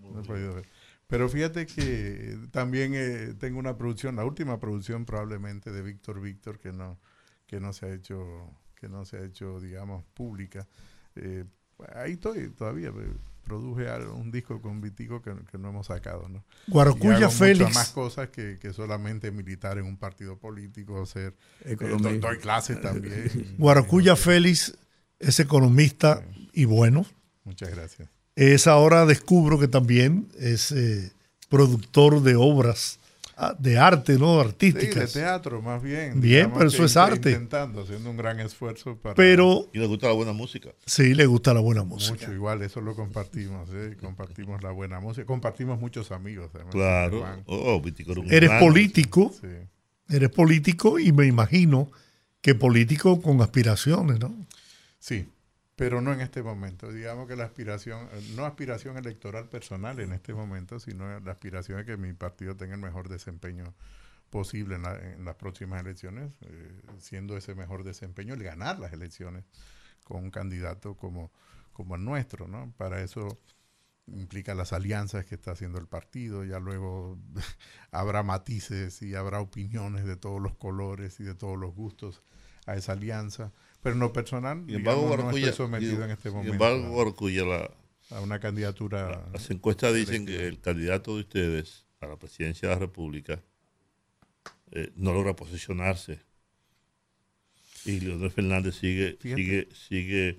No he podido ver. Pero fíjate que también eh, tengo una producción, la última producción probablemente de Víctor Víctor que no, que no se ha hecho, que no se ha hecho, digamos, pública. Eh, ahí estoy todavía produje un disco con Vitico que, no hemos sacado, ¿no? Guaracuya Félix. más cosas que, solamente militar en un partido político, ser eh, doy, clases también. Guaracuya Félix es economista y bueno. Muchas gracias. Es ahora descubro que también es eh, productor de obras de arte, ¿no? Artística. Sí, de teatro, más bien. Bien, pero eso es arte. Intentando, haciendo un gran esfuerzo para... Pero... Y le gusta la buena música. Sí, le gusta la buena música. Mucho, igual, eso lo compartimos, ¿eh? Compartimos la buena música. Compartimos muchos amigos. claro. Oh, Eres político. Sí. Eres político y me imagino que político con aspiraciones, ¿no? Sí, pero no en este momento. Digamos que la aspiración, no aspiración electoral personal en este momento, sino la aspiración de que mi partido tenga el mejor desempeño posible en, las próximas elecciones, eh, siendo ese mejor desempeño el ganar las elecciones con un candidato como, como el nuestro, ¿no? Para eso implica las alianzas que está haciendo el partido, ya luego habrá matices y habrá opiniones de todos los colores y de todos los gustos a esa alianza, pero en lo personal y embargo, no estoy sometido en este momento embargo, a, una candidatura. Las encuestas dicen que el candidato de ustedes a la presidencia de la República eh, no logra posicionarse y Leonel Fernández sigue, sigue, sigue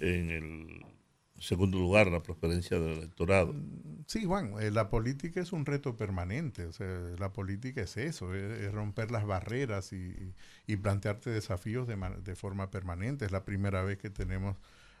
en el segundo lugar la prosperencia del electorado. Mm, sí, Juan, eh, la política es un reto permanente, o sea, la política es eso, es, romper las barreras y, y plantearte desafíos de, de, forma permanente. Es la primera vez que tenemos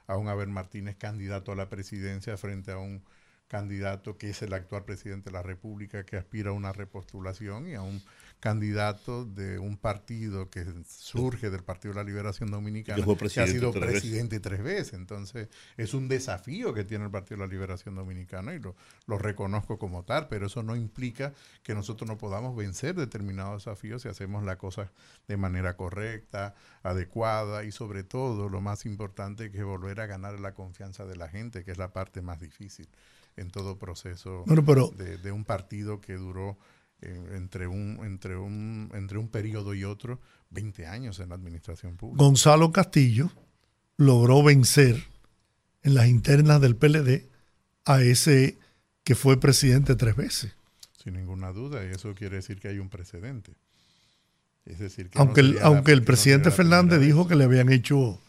a un Abel Martínez candidato a la presidencia frente a un candidato que es el actual presidente de la República que aspira a una repostulación y a un candidato de un partido que surge del Partido de la Liberación Dominicana, que, ha sido presidente tres veces. Entonces, es un desafío que tiene el Partido de la Liberación Dominicana y lo, lo reconozco como tal, pero eso no implica que nosotros no podamos vencer determinados desafíos si hacemos la cosa de manera correcta, adecuada y sobre todo, lo más importante, que es volver a ganar la confianza de la gente, que es la parte más difícil en todo proceso de, de un partido que duró entre, un, entre, un, entre un periodo y otro 20 años en la administración pública. Gonzalo Castillo logró vencer en las internas del PLD a ese que fue presidente tres veces. Sin ninguna duda, y eso quiere decir que hay un precedente. Es decir, aunque, el, aunque el presidente Fernández dijo que le habían hecho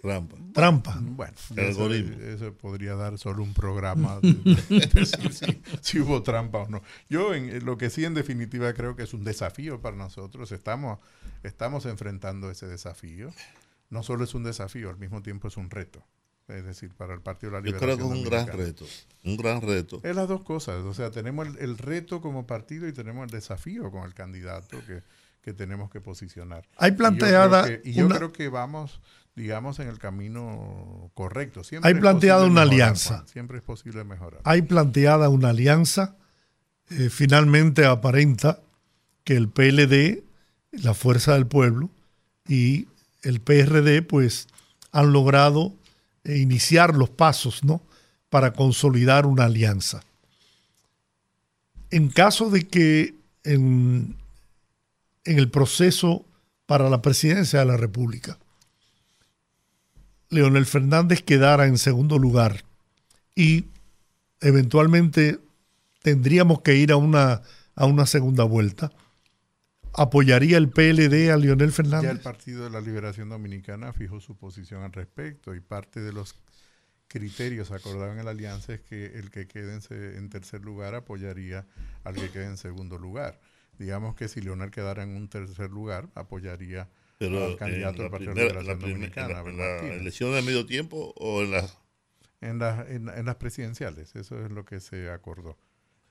Trampa. Trampa. Bueno, eso, podría dar solo un programa de, decir si, hubo trampa o no. Yo en, lo que sí en definitiva creo que es un desafío para nosotros. Estamos, estamos enfrentando ese desafío. No solo es un desafío, al mismo tiempo es un reto. Es decir, para el Partido de la Liberación. Yo creo que es un gran reto. Un gran reto. Es las dos cosas. O sea, tenemos el, reto como partido y tenemos el desafío con el candidato que, que tenemos que posicionar. Hay planteada. Y yo creo que vamos digamos, en el camino correcto. Siempre Hay planteada una alianza. Siempre es posible mejorar. Hay planteada una alianza. Eh, finalmente aparenta que el PLD, la Fuerza del Pueblo, y el PRD, pues, han logrado eh, iniciar los pasos, ¿no? Para consolidar una alianza. En caso de que en, en el proceso para la presidencia de la República, Leonel Fernández quedara en segundo lugar y eventualmente tendríamos que ir a una, a una segunda vuelta, ¿apoyaría el PLD a Leonel Fernández? Ya el Partido de la Liberación Dominicana fijó su posición al respecto y parte de los criterios acordados en la alianza es que el que quede en, tercer lugar apoyaría al que quede en segundo lugar. Digamos que si Leonel quedara en un tercer lugar, apoyaría pero candidato del Partido de la, Dominicana. ¿En la, elección de medio tiempo o en las...? En, las en, las presidenciales, eso es lo que se acordó.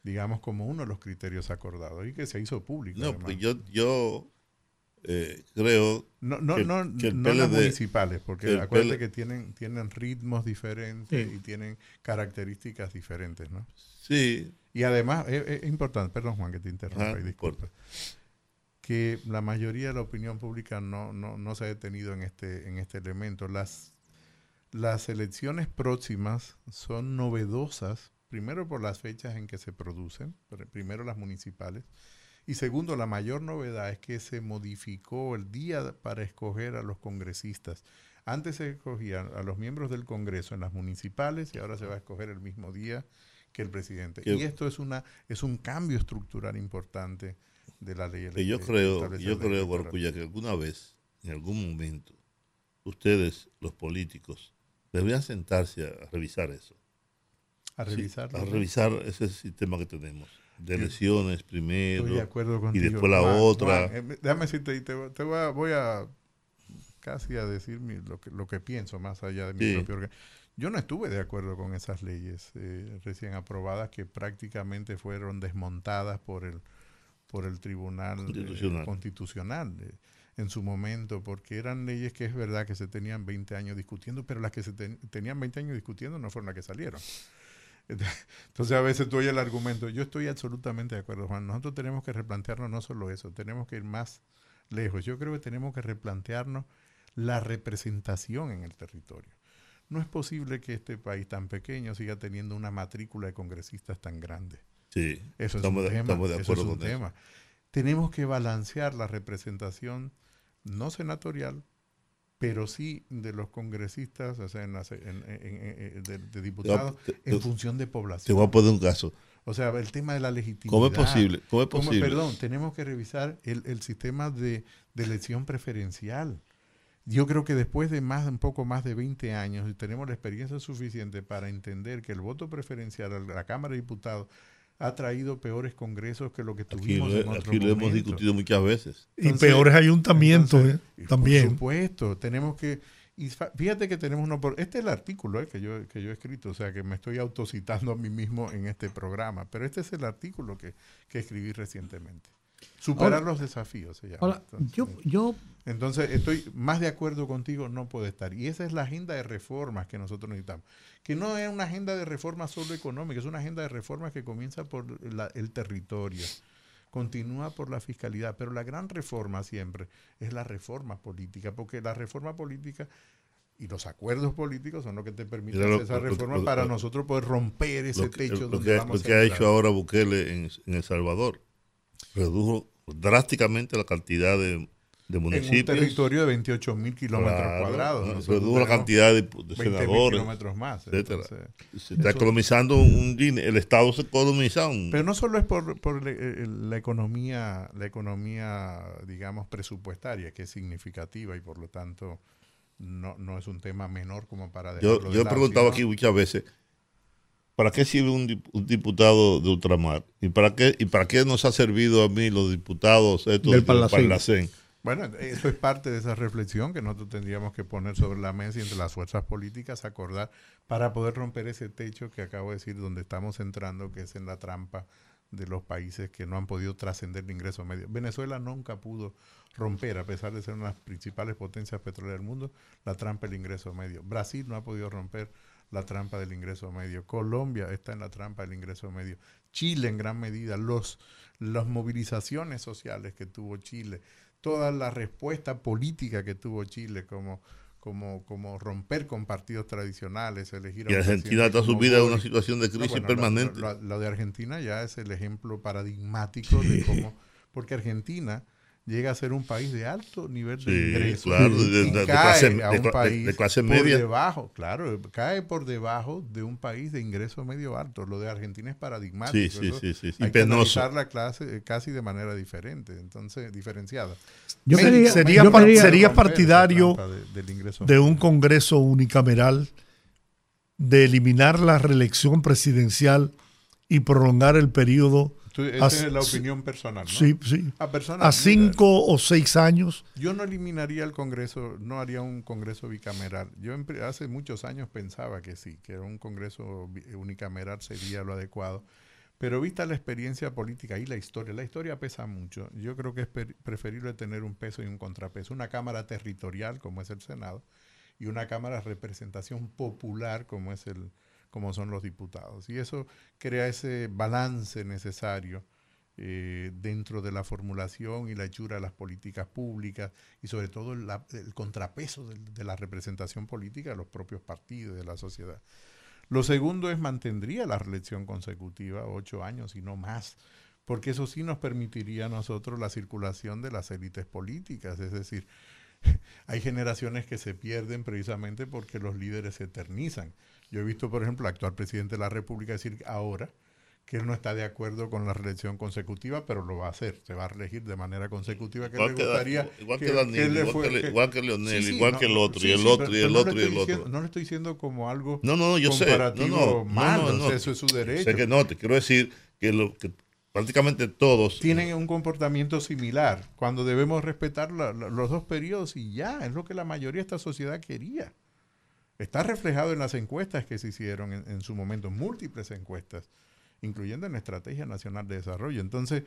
Digamos como uno de los criterios acordados y que se hizo público. No, pues yo, yo eh, creo no no no, no las municipales porque acuérdate que tienen tienen ritmos diferentes y tienen características diferentes no sí y además es, importante perdón Juan que te interrumpa y disculpa que la mayoría de la opinión pública no, no, no se ha detenido en este, en este elemento. Las, las elecciones próximas son novedosas, primero por las fechas en que se producen, primero las municipales, y segundo, la mayor novedad es que se modificó el día para escoger a los congresistas. Antes se escogían a los miembros del Congreso en las municipales y ahora se va a escoger el mismo día que el presidente. Y esto es, una, es un cambio estructural importante de la ley. yo creo, yo creo, que alguna vez, en algún momento, ustedes, los políticos, deberían sentarse a revisar eso. A revisar. a revisar ese sistema que tenemos. De elecciones primero y después la otra. Eh, déjame decirte, te, voy, a, casi a decir lo, que, lo que pienso más allá de mi propio Yo no estuve de acuerdo con esas leyes eh, recién aprobadas que prácticamente fueron desmontadas por el por el Tribunal eh, Constitucional, eh, en su momento, porque eran leyes que es verdad que se tenían 20 años discutiendo, pero las que se tenían 20 años discutiendo no fueron las que salieron. Entonces a veces tú oyes el argumento, yo estoy absolutamente de acuerdo, Juan, nosotros tenemos que replantearnos no solo eso, tenemos que ir más lejos. Yo creo que tenemos que replantearnos la representación en el territorio. no es posible que este país tan pequeño siga teniendo una matrícula de congresistas tan grande. Sí, eso es estamos, un de, tema, estamos de eso acuerdo es un con tema. Tenemos que balancear la representación no senatorial, pero sí de los congresistas, o sea, en la- en- en- en- de, de diputados, Te- te- en función de población. Te voy a poner un caso. O sea, el tema de la legitimidad. ¿Cómo es posible? ¿Cómo es ¿Cómo- posible? perdón, tenemos que revisar el, el sistema de, de elección preferencial. Yo creo que después de más, un poco más de 20 años, tenemos la experiencia suficiente para entender que el voto preferencial a la Cámara de Diputados ha traído peores congresos que lo que Aquí, tuvimos lo- en otro aquí lo hemos discutido muchas veces. Y peores ayuntamientos entonces, eh, también. Por supuesto, tenemos que. Y fíjate que tenemos uno por. Este es el artículo eh, que, yo, que yo he escrito, o sea que me estoy autocitando a mí mismo en este programa, pero este es el artículo que, que escribí recientemente. Superar Ahora- los desafíos se llama. Ahora, Entonces, yo, yo entonces, estoy más de acuerdo contigo, no puede estar. Y esa es la agenda de reformas que nosotros necesitamos. Que no es una agenda de reformas solo económica, es una agenda de reformas que comienza por la- el territorio, continúa por la fiscalidad, pero la gran reforma siempre es la reforma política, porque la reforma política y los acuerdos políticos son lo que te permiten Mira lo- hacer esa reforma lo- para lo- nosotros poder romper ese techo lo donde que- vamos lo que a ha hecho ahora Bukele en, en El Salvador redujo drásticamente la cantidad de, de en un municipios. territorio de 28 mil kilómetros Claro, cuadrados. ¿no? Redujo la cantidad de, de 20.000 senadores, kilómetros más. etcétera. entonces, Se está eso- economizando un dinero. El Estado se economiza un. Pero no solo es por, por le- eh, la economía, la economía, digamos, presupuestaria, que es significativa y por lo tanto no, no es un tema menor como para yo yo he preguntado aquí muchas veces. ¿Para qué sirve un, dip- un diputado de ultramar? ¿Y para qué y para qué nos ha servido a mí los diputados estos Del del Parlacén. Parlacén? Bueno, eso es parte de esa reflexión que nosotros tendríamos que poner sobre la mesa y entre las fuerzas políticas acordar para poder romper ese techo que acabo de decir donde estamos entrando, que es en la trampa de los países que no han podido trascender el ingreso medio. Venezuela nunca pudo romper, a pesar de ser una de las principales potencias petroleras del mundo, la trampa del ingreso medio. Brasil no ha podido romper la trampa del ingreso medio. Colombia está en la trampa del ingreso medio. Chile en gran medida, los, las movilizaciones sociales que tuvo Chile, toda la respuesta política que tuvo Chile, como, como, como romper con partidos tradicionales, elegir a Y Argentina está sumida en una situación de No, crisis bueno, lo- permanente. Lo, lo de Argentina ya es el ejemplo paradigmático de cómo, porque Argentina llega a ser un país de alto nivel de Sí, ingresos claro, de- clase- a de un cla- de- país de clase por media. debajo, claro, cae por debajo de un país de ingreso medio alto. Lo de Argentina es paradigmático. Sí, sí, sí, sí, sí, Hay y que penoso. analizar la clase eh, casi de manera diferente, entonces diferenciada. Yo México- quería- sería par- sería partidario de- del ingreso de medio. un Congreso unicameral de eliminar la reelección presidencial y prolongar el periodo Esa es la opinión personal, ¿no? sí, sí, A, personas, a mira, cinco o seis años. Yo no eliminaría el Congreso, no haría un Congreso bicameral. Yo hace muchos años pensaba que sí, que un Congreso unicameral sería lo adecuado. Pero vista la experiencia política y la historia, la historia pesa mucho. Yo creo que es preferible tener un peso y un contrapeso. Una Cámara territorial, como es el Senado, y una Cámara de representación popular, como, es el, como son los diputados. Y eso crea ese balance necesario eh, dentro de la formulación y la hechura de las políticas públicas y sobre todo el contrapeso de, la representación política de los propios partidos, de la sociedad. Lo segundo es mantendría la reelección consecutiva, ocho años y no más, porque eso sí nos permitiría a nosotros la circulación de las élites políticas, es decir, hay generaciones que se pierden precisamente porque los líderes se eternizan. Yo he visto, por ejemplo, al actual presidente de la República decir ahora que él no está de acuerdo con la reelección consecutiva, pero lo va a hacer, se va a reelegir de manera consecutiva, que Igual le que gustaría... igual que él Daniel, igual fue- que igual que Leonel, Sí, sí, igual no, que el otro, y el otro, y el no otro, y el otro. diciendo- No le estoy diciendo como algo No, no, yo sé. No, comparativo no, no, malo, no, o sea, eso es su derecho. Sé que no, te quiero decir que, lo, que prácticamente todos tienen un comportamiento similar, cuando debemos respetar la- la- los dos periodos y ya, es lo que la mayoría de esta sociedad quería. Está reflejado en las encuestas que se hicieron en, en su momento, múltiples encuestas, incluyendo en la Estrategia Nacional de Desarrollo. Entonces,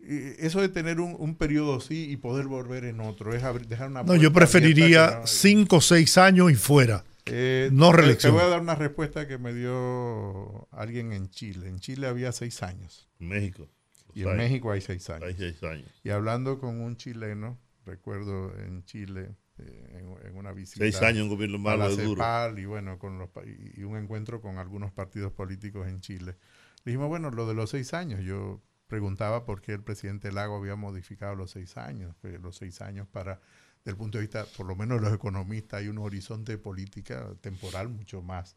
eh, eso de tener un, un periodo así y poder volver en otro, es abrir- dejar una No, yo preferiría no- cinco o seis años y fuera. Eh, no reelección. Te voy a dar una respuesta que me dio alguien en Chile. En Chile había seis años. México. Y en México hay seis años. Hay seis años. Y hablando con un chileno recuerdo en Chile, eh, en, una visita. Seis años un gobierno malo de duro. Y bueno, con los, y un encuentro con algunos partidos políticos en Chile. Dijimos, bueno, lo de los seis años, yo preguntaba por qué el presidente Lago había modificado los seis años, los seis años para, desde el punto de vista, por lo menos de los economistas, hay un horizonte de política temporal mucho más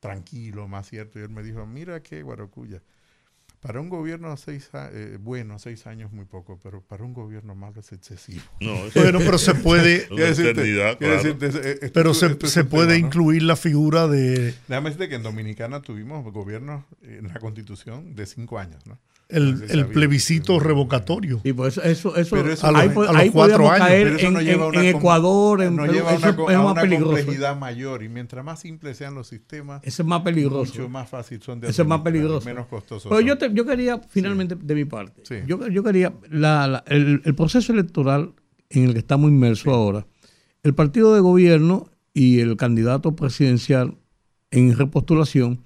tranquilo, más cierto. Y él me dijo, mira que Guaracuya, para un gobierno seis, eh, bueno, seis años muy poco, pero para un gobierno malo es excesivo. No, bueno, pero se puede. pero se, se puede incluir la figura de. Déjame decirte que en Dominicana tuvimos gobiernos en la constitución de cinco años, ¿no? El, el plebiscito revocatorio. Y pues eso, eso, ahí, a, los cuatro años. Caer en, en, Ecuador, en no lleva una, es más peligroso. complejidad mayor. Y mientras más simples sean los sistemas, es más peligroso. Mucho más fácil son de Ese es más peligroso. Menos costoso. Pero yo, te, yo quería, finalmente, de mi parte, yo, yo quería, la, la, el, el, proceso electoral en el que estamos inmersos ahora, el partido de gobierno y el candidato presidencial en repostulación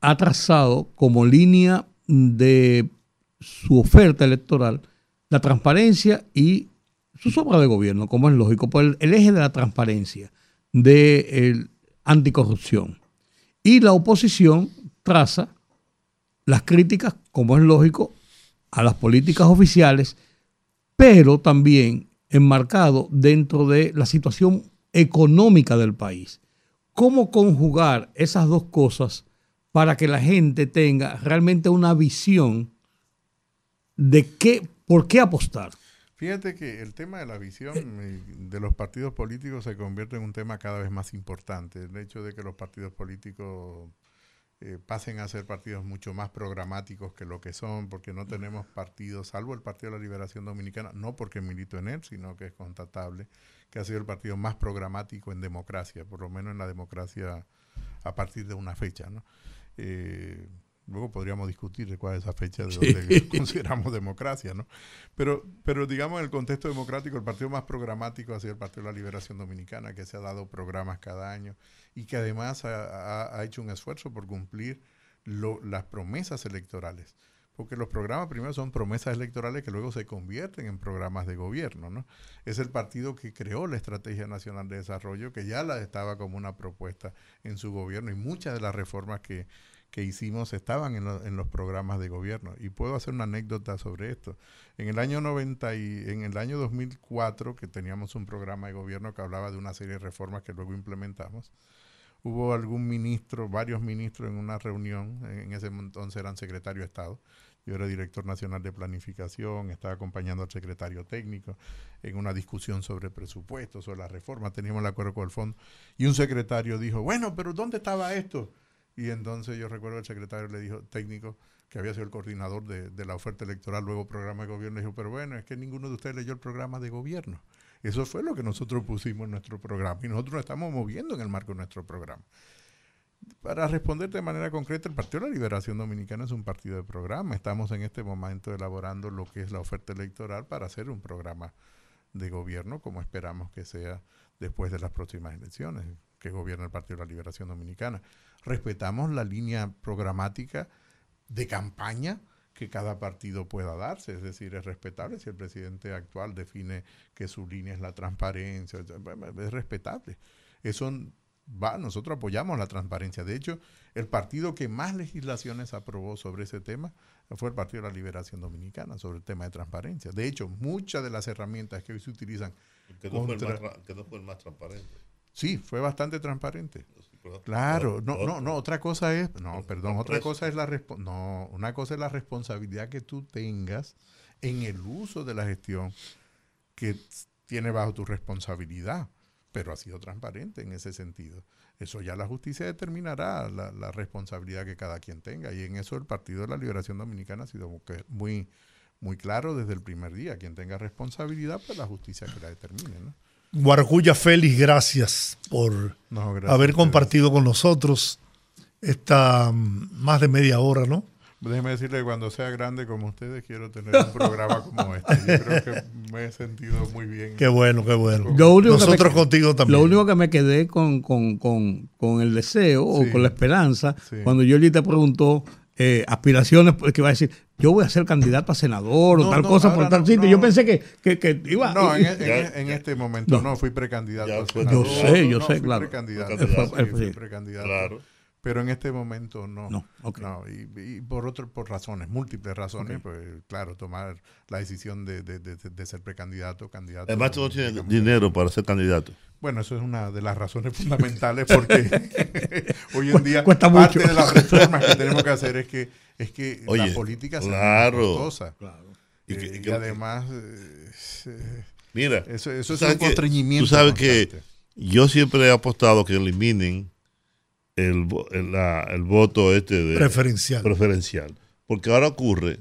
ha trazado como línea de su oferta electoral la transparencia y su obras de gobierno, como es lógico, por el, eje de la transparencia, de anticorrupción. Y la oposición traza las críticas, como es lógico, a las políticas oficiales, pero también enmarcado dentro de la situación económica del país. ¿Cómo conjugar esas dos cosas para que la gente tenga realmente una visión de qué, por qué apostar? Fíjate que el tema de la visión de los partidos políticos se convierte en un tema cada vez más importante. El hecho de que los partidos políticos eh, pasen a ser partidos mucho más programáticos que lo que son, porque no tenemos partidos, salvo el Partido de la Liberación Dominicana, no porque milito en él, sino que es constatable que ha sido el partido más programático en democracia, por lo menos en la democracia a partir de una fecha. ¿no? Eh, luego podríamos discutir de cuál es esa fecha de donde consideramos democracia, ¿no? Pero, pero digamos en el contexto democrático, el partido más programático ha sido el Partido de la Liberación Dominicana, que se ha dado programas cada año y que además ha, hecho un esfuerzo por cumplir las promesas electorales porque los programas primero son promesas electorales que luego se convierten en programas de gobierno. ¿no? Es el partido que creó la Estrategia Nacional de Desarrollo, que ya la estaba como una propuesta en su gobierno y muchas de las reformas que, que hicimos estaban en, en, los programas de gobierno. Y puedo hacer una anécdota sobre esto. En el año 90 y en el año 2004, que teníamos un programa de gobierno que hablaba de una serie de reformas que luego implementamos, hubo algún ministro, varios ministros en una reunión, en ese entonces eran secretario de Estado, yo era director nacional de planificación, estaba acompañando al secretario técnico en una discusión sobre presupuestos, sobre la reforma, teníamos el acuerdo con el fondo, y un secretario dijo, bueno, pero ¿dónde estaba esto? Y entonces yo recuerdo el secretario le dijo, técnico, que había sido el coordinador de, la oferta electoral, luego programa de gobierno, dijo, pero bueno, es que ninguno de ustedes leyó el programa de gobierno. Eso fue lo que nosotros pusimos en nuestro programa y nosotros nos estamos moviendo en el marco de nuestro programa. Para responder de manera concreta, el Partido de la Liberación Dominicana es un partido de programa. Estamos en este momento elaborando lo que es la oferta electoral para hacer un programa de gobierno como esperamos que sea después de las próximas elecciones que gobierna el Partido de la Liberación Dominicana. Respetamos la línea programática de campaña que cada partido pueda darse, es decir, es respetable si el presidente actual define que su línea es la transparencia, es respetable. Eso va, nosotros apoyamos la transparencia. De hecho, el partido que más legislaciones aprobó sobre ese tema fue el Partido de la Liberación Dominicana, sobre el tema de transparencia. De hecho, muchas de las herramientas que hoy se utilizan... Que no, fue, el más, transparente. Sí, fue bastante transparente. Claro, no, no, no, otra cosa es, no, perdón, otra cosa es la no, una cosa es la responsabilidad que tú tengas en el uso de la gestión que tiene bajo tu responsabilidad, pero ha sido transparente en ese sentido. Eso ya la justicia determinará la, la responsabilidad que cada quien tenga y en eso el Partido de la Liberación Dominicana ha sido muy, muy claro desde el primer día. Quien tenga responsabilidad, pues la justicia que la determine, ¿no? Guarcuya Félix, gracias por haber compartido con nosotros esta mm, más de media hora, ¿no? Déjeme decirle, cuando sea grande como ustedes, quiero tener un programa como este. Yo creo que me he sentido muy bien. Qué bueno, qué bueno. Nosotros contigo también. Lo único que me quedé con, con, con, con el deseo o con la esperanza, cuando Yoli te preguntó eh, aspiraciones pues, que va a decir, yo voy a ser candidato a senador o tal cosa por tal sitio. yo pensé que, que, que iba. No, en, en, en este momento no, fui precandidato. yo sé, yo sé, claro. Precandidato, fui precandidato. Claro pero en este momento no. No, no y, por otro, por razones, múltiples razones, pues claro, tomar la decisión de, de, de, ser precandidato, candidato. Además, tú no tienes dinero para ser candidato. Bueno, eso es una de las razones fundamentales porque hoy en día Cuesta parte de las reformas que tenemos que hacer es que es que la política sea costosa. Claro. Y, que, y además eh, mira, eso, eso es un constreñimiento. Tú sabes que yo siempre he apostado que eliminen el, el, voto este de preferencial. preferencial. Porque ahora ocurre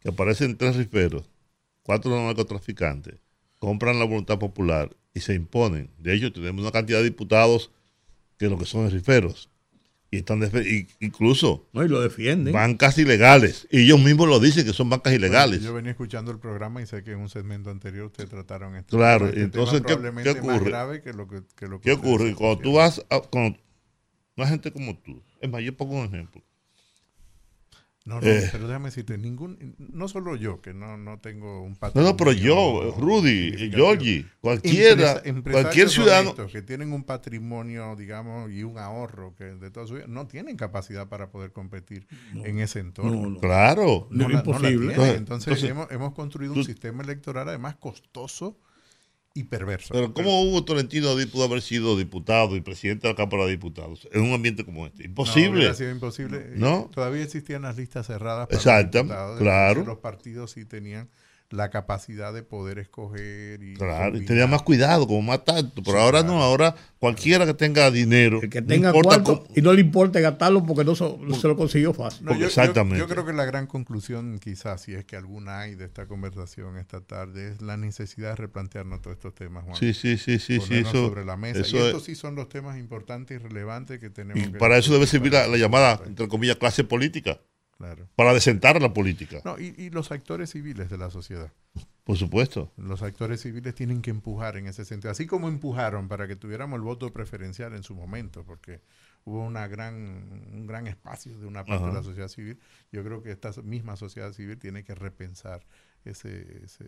que aparecen tres riferos, cuatro narcotraficantes, compran la voluntad popular y se imponen. De hecho, tenemos una cantidad de diputados que lo que son riferos. Y están incluso no, y lo defienden. bancas ilegales. Y ellos mismos lo dicen que son bancas ilegales. yo venía escuchando el programa y sé que en un segmento anterior ustedes trataron esto. Claro, este entonces, ¿qué, ocurre? ¿Qué ocurre? Cuando tú vas, a, una gente como tú. Es más, yo pongo un ejemplo. No, no, eh. pero déjame decirte, ningún, no solo yo, que no, no tengo un patrimonio. No, no, pero yo, Rudy, Georgie, cualquiera, cualquier ciudadano. Que tienen un patrimonio, digamos, y un ahorro que de toda su vida, no tienen capacidad para poder competir en ese entorno. claro. No, es imposible. entonces, hemos, hemos, construido un sistema electoral además costoso y perverso. Pero ¿cómo Hugo Tolentino pudo haber sido diputado y presidente de la Cámara de Diputados en un ambiente como este? Imposible. No, sido imposible. ¿No? Todavía existían las listas cerradas. Para Exacto, claro. Los partidos sí tenían la capacidad de poder escoger y claro y tenía más cuidado como más tanto pero ahora no ahora cualquiera que tenga dinero que tenga cuarto y no le importe gastarlo porque no, se lo consiguió fácil. Yo, exactamente. yo, creo que la gran conclusión quizás si es que alguna hay de esta conversación esta tarde es la necesidad de replantearnos todos estos temas Juan. sí sí sí sí, sí eso, sobre la mesa. Y estos sí son los temas importantes y relevantes que tenemos y para eso debe servir la llamada entre comillas clase política para desentar la política. No, y, los actores civiles de la sociedad. Por supuesto. Los actores civiles tienen que empujar en ese sentido, así como empujaron para que tuviéramos el voto preferencial en su momento, porque hubo una gran, un gran espacio de una parte de la sociedad civil. Yo creo que esta misma sociedad civil tiene que repensar ese, ese,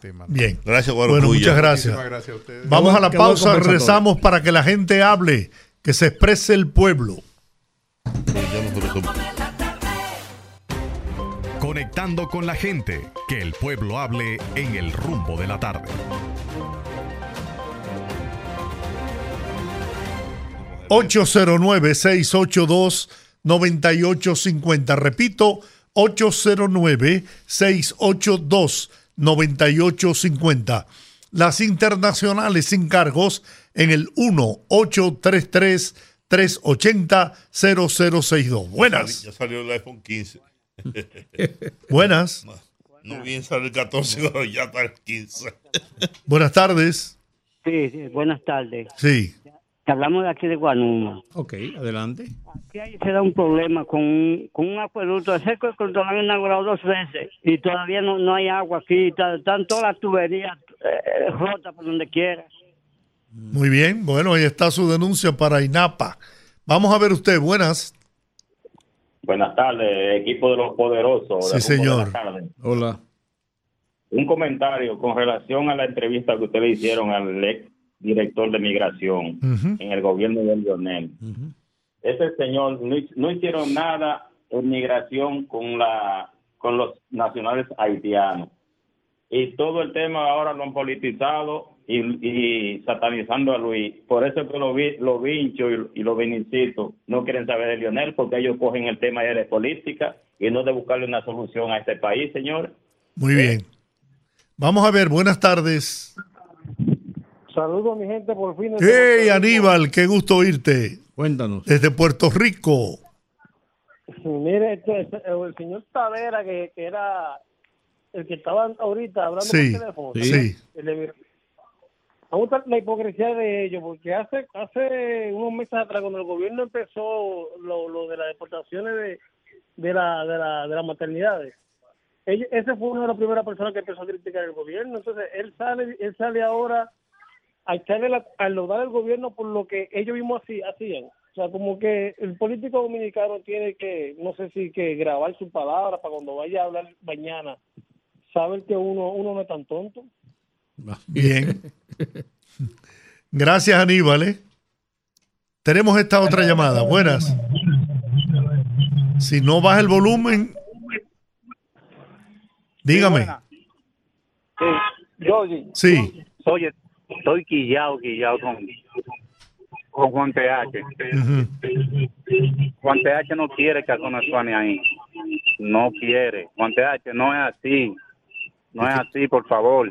tema. Bien, gracias, Bueno, muchas gracias. gracias a Vamos a la pausa, rezamos para que la gente hable, que se exprese el pueblo. Conectando con la gente, que el pueblo hable en el rumbo de la tarde. 809-682-9850. Repito, 809-682-9850. Las internacionales sin cargos en el 1-833-380-0062. Buenas. Ya salió el iPhone 15. Buenas. No, bien sale el 14, ya está el 15. Buenas tardes. Sí, buenas tardes. Sí. Hablamos de aquí de Guanuma. Ok, adelante. Aquí hay, se da un problema con, con un acueducto ese que lo han inaugurado dos veces y todavía no, no hay agua aquí. Están todas las tuberías eh, rotas por donde quiera. Muy bien, bueno, ahí está su denuncia para INAPA. Vamos a ver usted, buenas. Buenas tardes, equipo de los poderosos. Sí, señor. Hola. Un comentario con relación a la entrevista que ustedes hicieron al ex director de migración en el gobierno de Lionel. Ese señor no, hicieron nada en migración con la con los nacionales haitianos. Y todo el tema ahora lo han politizado y, satanizando a Luis. Por eso que los vi, lo vinchos y, los vinicitos no quieren saber de Lionel, porque ellos cogen el tema de política y no de buscarle una solución a este país, señor. Muy bien. Vamos a ver, buenas tardes. Saludos, mi gente, por fin. ¡Hey, Aníbal! ¡Qué gusto oírte! Cuéntanos. Desde Puerto Rico. Mire, este, este, el señor Tavera, que, era el que estaba ahorita hablando por teléfono. Sí gusta la hipocresía de ellos, porque hace hace unos meses atrás, cuando el gobierno empezó lo, lo de las deportaciones de, de, la, de, la, de las maternidades, ese fue una de las primeras personas que empezó a criticar el gobierno. Entonces, él sale él sale ahora a echarle la, a lodar al gobierno por lo que ellos mismos así, hacían. O sea, como que el político dominicano tiene que, no sé si que grabar su palabra para cuando vaya a hablar mañana, saber que uno, uno no es tan tonto. Bien. Gracias, Aníbal. ¿eh? Tenemos esta otra llamada. Buenas. Si no baja el volumen, dígame. Sí. Sí. Oye, estoy quillado, quillado con, con Juan TH. Juan TH no quiere que Arjona suene ahí. No quiere. Juan TH no es así. No es así, por favor.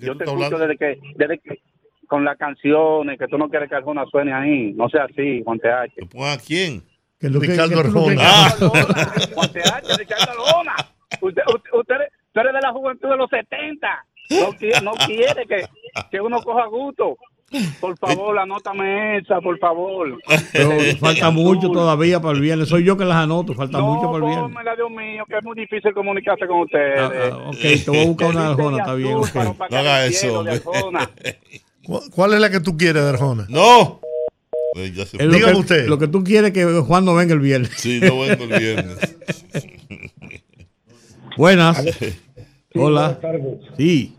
Yo te escucho desde que, desde que, con las canciones, que tú no quieres que Arjona suene ahí. No sea así, Juan TH. ¿A quién? Que lo Ricardo Arjona. Ah. Juan TH, Ricardo Arjona. Usted, usted, usted tú eres de la juventud de los 70. No, qui- no quiere que, que uno coja gusto. Por favor, anótame esa, por favor. Pero falta mucho todavía para el viernes. Soy yo que las anoto, falta mucho para el viernes. Pónmela, Dios mío, que es muy difícil comunicarse con ustedes. Ah, ok, te voy a buscar una de Arjona, está bien. ok. No haga eso, hombre. ¿Cu- ¿Cuál es la que tú quieres de Arjona? No. Es lo Dígame que, usted. Lo que tú quieres que Juan no venga el viernes. Sí, no vengo el viernes. Buenas. Sí, Hola. buenas tardes. Sí.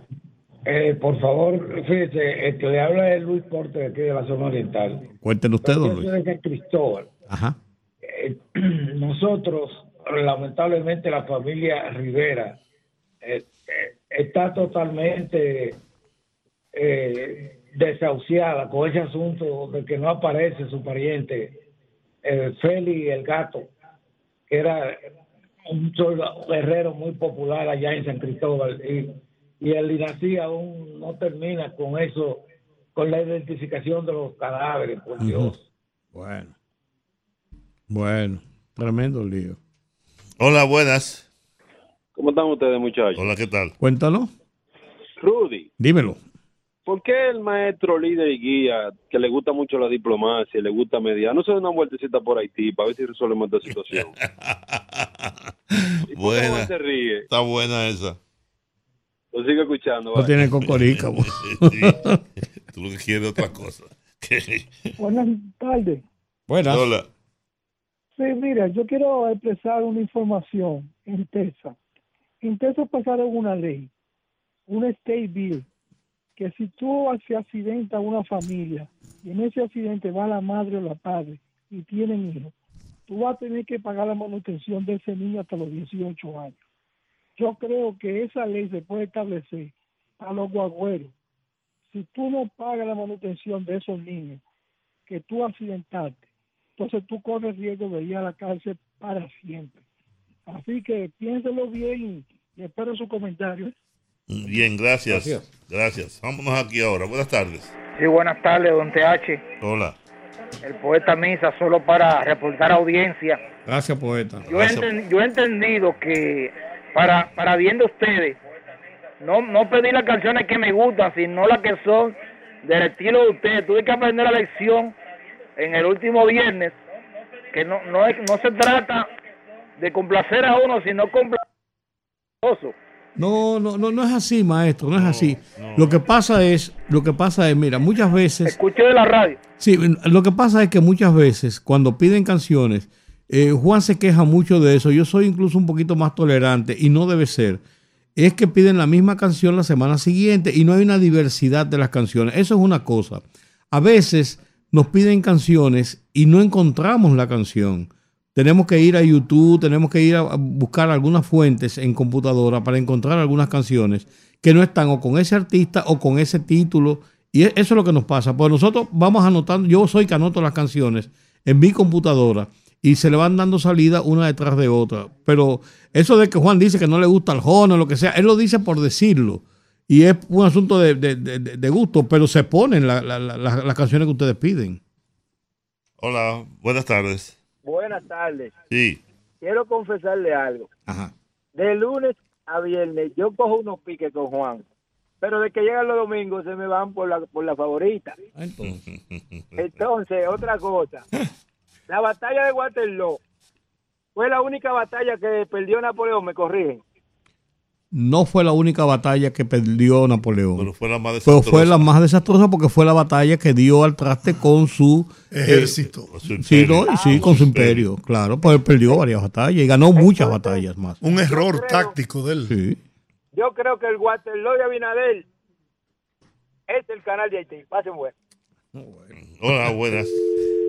Eh, por favor, fíjese, el que le habla es Luis Porte de aquí de la zona oriental. Cuéntenos usted, don Luis. de San Cristóbal. Ajá. Eh, nosotros, lamentablemente, la familia Rivera eh, eh, está totalmente eh, desahuciada con ese asunto de que no aparece su pariente, eh, Feli el gato, que era un guerrero muy popular allá en San Cristóbal. Y, y el INACI aún no termina con eso, con la identificación de los cadáveres, por Dios. Bueno. Bueno. Tremendo lío. Hola, buenas. ¿Cómo están ustedes, muchachos? Hola, ¿qué tal? Cuéntanos. Rudy, Dímelo. ¿por qué el maestro líder y guía, que le gusta mucho la diplomacia, le gusta mediar, no se da una vueltecita por Haití para ver si resolvemos esta situación? ¿Y por qué Buena. Se ríe? Está buena esa. Lo sigo escuchando. No vaya. tiene cocorica. bo. Sí. Tú lo que quieres es otra cosa. Buenas tardes. Buenas. Hola. Sí, mira, yo quiero expresar una información en Texas. En Texas pasaron una ley, un state bill, que si tú se accidenta una familia y en ese accidente va la madre o la padre y tienen hijos, tú vas a tener que pagar la manutención de ese niño hasta los 18 años. Yo creo que esa ley se puede establecer a los guagüeros. Si tú no pagas la manutención de esos niños que tú accidentaste, entonces tú corres riesgo de ir a la cárcel para siempre. Así que piénselo bien y espero su comentario. Bien, gracias. Gracias. Vámonos aquí ahora. Buenas tardes. Sí, buenas tardes, don TH. Hola. El poeta Misa, solo para reportar audiencia. Gracias, poeta. Yo he, enten- yo he entendido que para, para bien de ustedes, no, no pedir las canciones que me gustan, sino las que son del estilo de ustedes. Tuve que aprender la lección en el último viernes, que no, no, es, no se trata de complacer a uno, sino complacer a otro. No, no, no, no es así, maestro, no es así. Lo que pasa es, lo que pasa es, mira, muchas veces. Escuché de la radio. Sí, lo que pasa es que muchas veces cuando piden canciones, eh, Juan se queja mucho de eso. Yo soy incluso un poquito más tolerante y no debe ser. Es que piden la misma canción la semana siguiente y no hay una diversidad de las canciones. Eso es una cosa. A veces nos piden canciones y no encontramos la canción. Tenemos que ir a YouTube, tenemos que ir a buscar algunas fuentes en computadora para encontrar algunas canciones que no están o con ese artista o con ese título. Y e- eso es lo que nos pasa. Pues nosotros vamos anotando, yo soy que anoto las canciones en mi computadora y se le van dando salida una detrás de otra. Pero eso de que Juan dice que no le gusta el jono o lo que sea, él lo dice por decirlo. Y es un asunto de, de- de- gusto, pero se ponen la- la- la- la- las canciones que ustedes piden. Hola, buenas tardes. Buenas tardes. Sí. Quiero confesarle algo. Ajá. De lunes a viernes yo cojo unos piques con Juan, pero de que llegan los domingos se me van por la, por la favorita. Entonces, otra cosa. La batalla de Waterloo fue la única batalla que perdió Napoleón, me corrigen. no fue la única batalla que perdió Napoleón. Pero fue la más Pero desastrosa. fue la más desastrosa porque fue la batalla que dio al traste con su eh, Ejército. sí, no, y sí, con su imperio, claro. Pues él perdió varias batallas y ganó muchas batallas más. Un error táctico de él. Sí. Yo creo que el Waterloo de Abinader es el canal de Haití. Pasen bueno. Hola, buenas.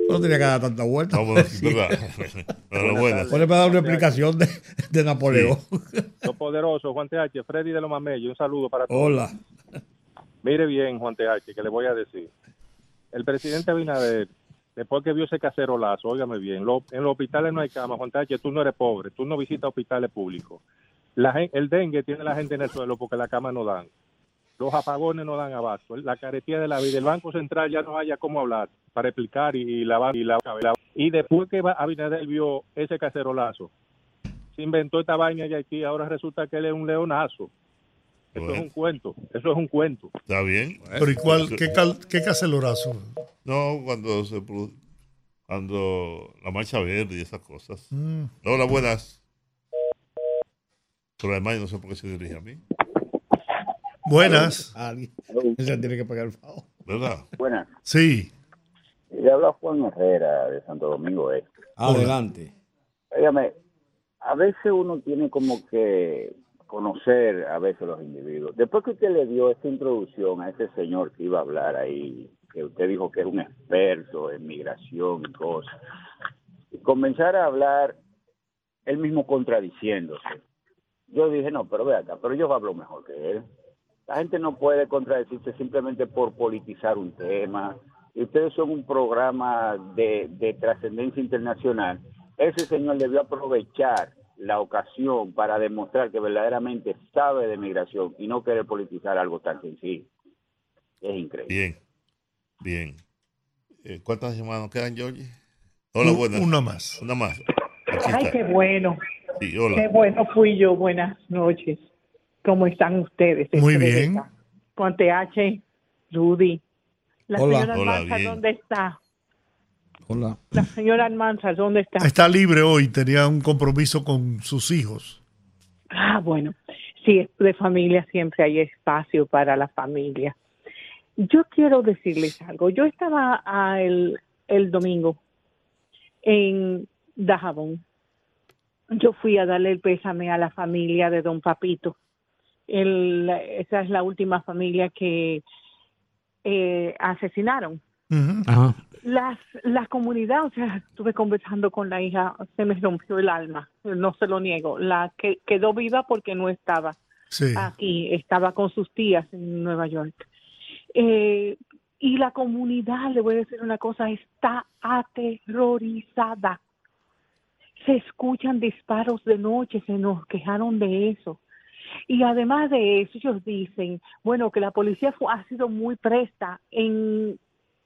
No tenía que dar tanta vuelta. Vamos, ¿verdad? Hola, buenas. Ponle para dar una explicación de, de Napoleón. Los poderosos, Juan TH, Freddy de los Mamellos, un saludo para todos. Hola. Mire bien, Juan TH, que le voy a decir. El presidente Abinader, después que vio ese cacerolazo, óigame bien, lo- en los hospitales no hay cama, Juan TH, tú no eres pobre, tú no visitas hospitales públicos. La el dengue tiene la gente en el suelo porque la cama no dan. Los apagones no dan abasto. La caretía de la vida. El Banco Central ya no haya cómo hablar para explicar y, y lavar y la, la- Y después que Abinader vio ese cacerolazo, se inventó esta vaina de Haití, ahora resulta que él es un leonazo. Eso es un cuento, eso es un cuento. Está bien. Pero ¿y cuál? ¿Qué, cal- qué cacelorazo? No, cuando se produ- cuando la marcha verde y esas cosas. Mm. Hola, buenas. Pero además yo no sé por qué se dirige a mí. Buenas. Alguien tiene que pagar el favor. ¿Verdad? Buenas. Sí. Le habla Juan Herrera de Santo Domingo Este. Adelante. Óigame, a veces uno tiene como que conocer a veces los individuos. Después que usted le dio esta introducción a ese señor que iba a hablar ahí, que usted dijo que es un experto en migración y cosas, y comenzar a hablar él mismo contradiciéndose. Yo dije, no, pero ve acá, pero yo hablo mejor que él. La gente no puede contradecirse simplemente por politizar un tema. Y ustedes son un programa de, de trascendencia internacional. Ese señor debió aprovechar la ocasión para demostrar que verdaderamente sabe de migración y no querer politizar algo tan sencillo. Es increíble. Bien. Bien. Eh, ¿Cuántas llamadas nos quedan, Georgie? Hola, buenas. una más. Una más. Ay, qué bueno. Sí, hola. Qué bueno fui yo. Buenas noches. ¿Cómo están ustedes? Muy Estrella? bien. Con TH, Rudy. La Hola. señora Hola, Almanza, bien. ¿dónde está? Hola. La señora Almanza, ¿dónde está? Está libre hoy, tenía un compromiso con sus hijos. Ah, bueno. Sí, de familia siempre hay espacio para la familia. Yo quiero decirles algo. Yo estaba ah, el, el domingo en Dajabón. Yo fui a darle el pésame a la familia de don Papito. El- esa es la última familia que eh, asesinaron. Ajá. Las, la comunidad, o sea, estuve conversando con la hija, se me rompió el alma, no se lo niego. La que quedó viva porque no estaba Sí. aquí, estaba con sus tías en Nueva York. Eh, y la comunidad, le voy a decir una cosa, está aterrorizada. Se escuchan disparos de noche, se nos quejaron de eso. Y además de eso, ellos dicen, bueno, que la policía ha sido muy presta en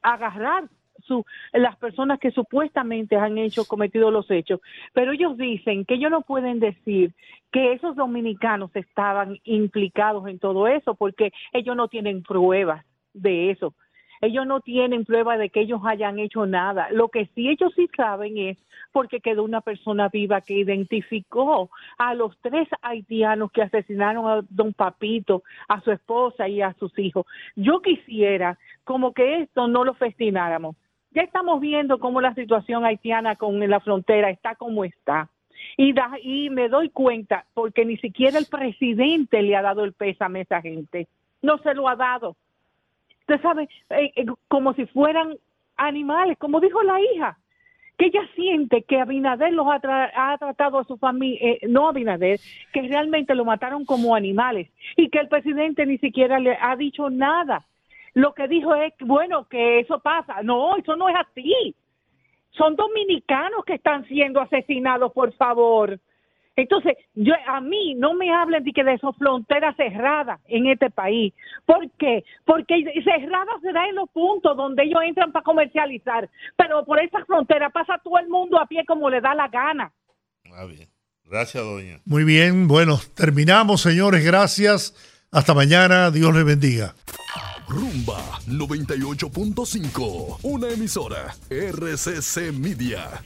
agarrar su, las personas que supuestamente han hecho, cometido los hechos. Pero ellos dicen que ellos no pueden decir que esos dominicanos estaban implicados en todo eso porque ellos no tienen pruebas de eso. Ellos no tienen prueba de que ellos hayan hecho nada. Lo que sí ellos sí saben es porque quedó una persona viva que identificó a los tres haitianos que asesinaron a don Papito, a su esposa y a sus hijos. Yo quisiera como que esto no lo festináramos. Ya estamos viendo cómo la situación haitiana con la frontera está como está. Y, y me doy cuenta porque ni siquiera el presidente le ha dado el pésame a esa gente. No se lo ha dado usted sabe, eh, eh, como si fueran animales, como dijo la hija, que ella siente que Abinader los ha, tra- ha tratado a su familia, eh, no Abinader, que realmente lo mataron como animales y que el presidente ni siquiera le ha dicho nada. Lo que dijo es, bueno, que eso pasa. No, eso no es así. Son dominicanos que están siendo asesinados, por favor. Entonces, yo a mí no me hablen de que de esas fronteras cerradas en este país. ¿Por qué? Porque cerradas será en los puntos donde ellos entran para comercializar, pero por esas fronteras pasa todo el mundo a pie como le da la gana. Ah, bien. Gracias, doña. Muy bien, bueno, terminamos, señores, gracias. Hasta mañana, Dios les bendiga. Rumba 98.5, una emisora RCC Media.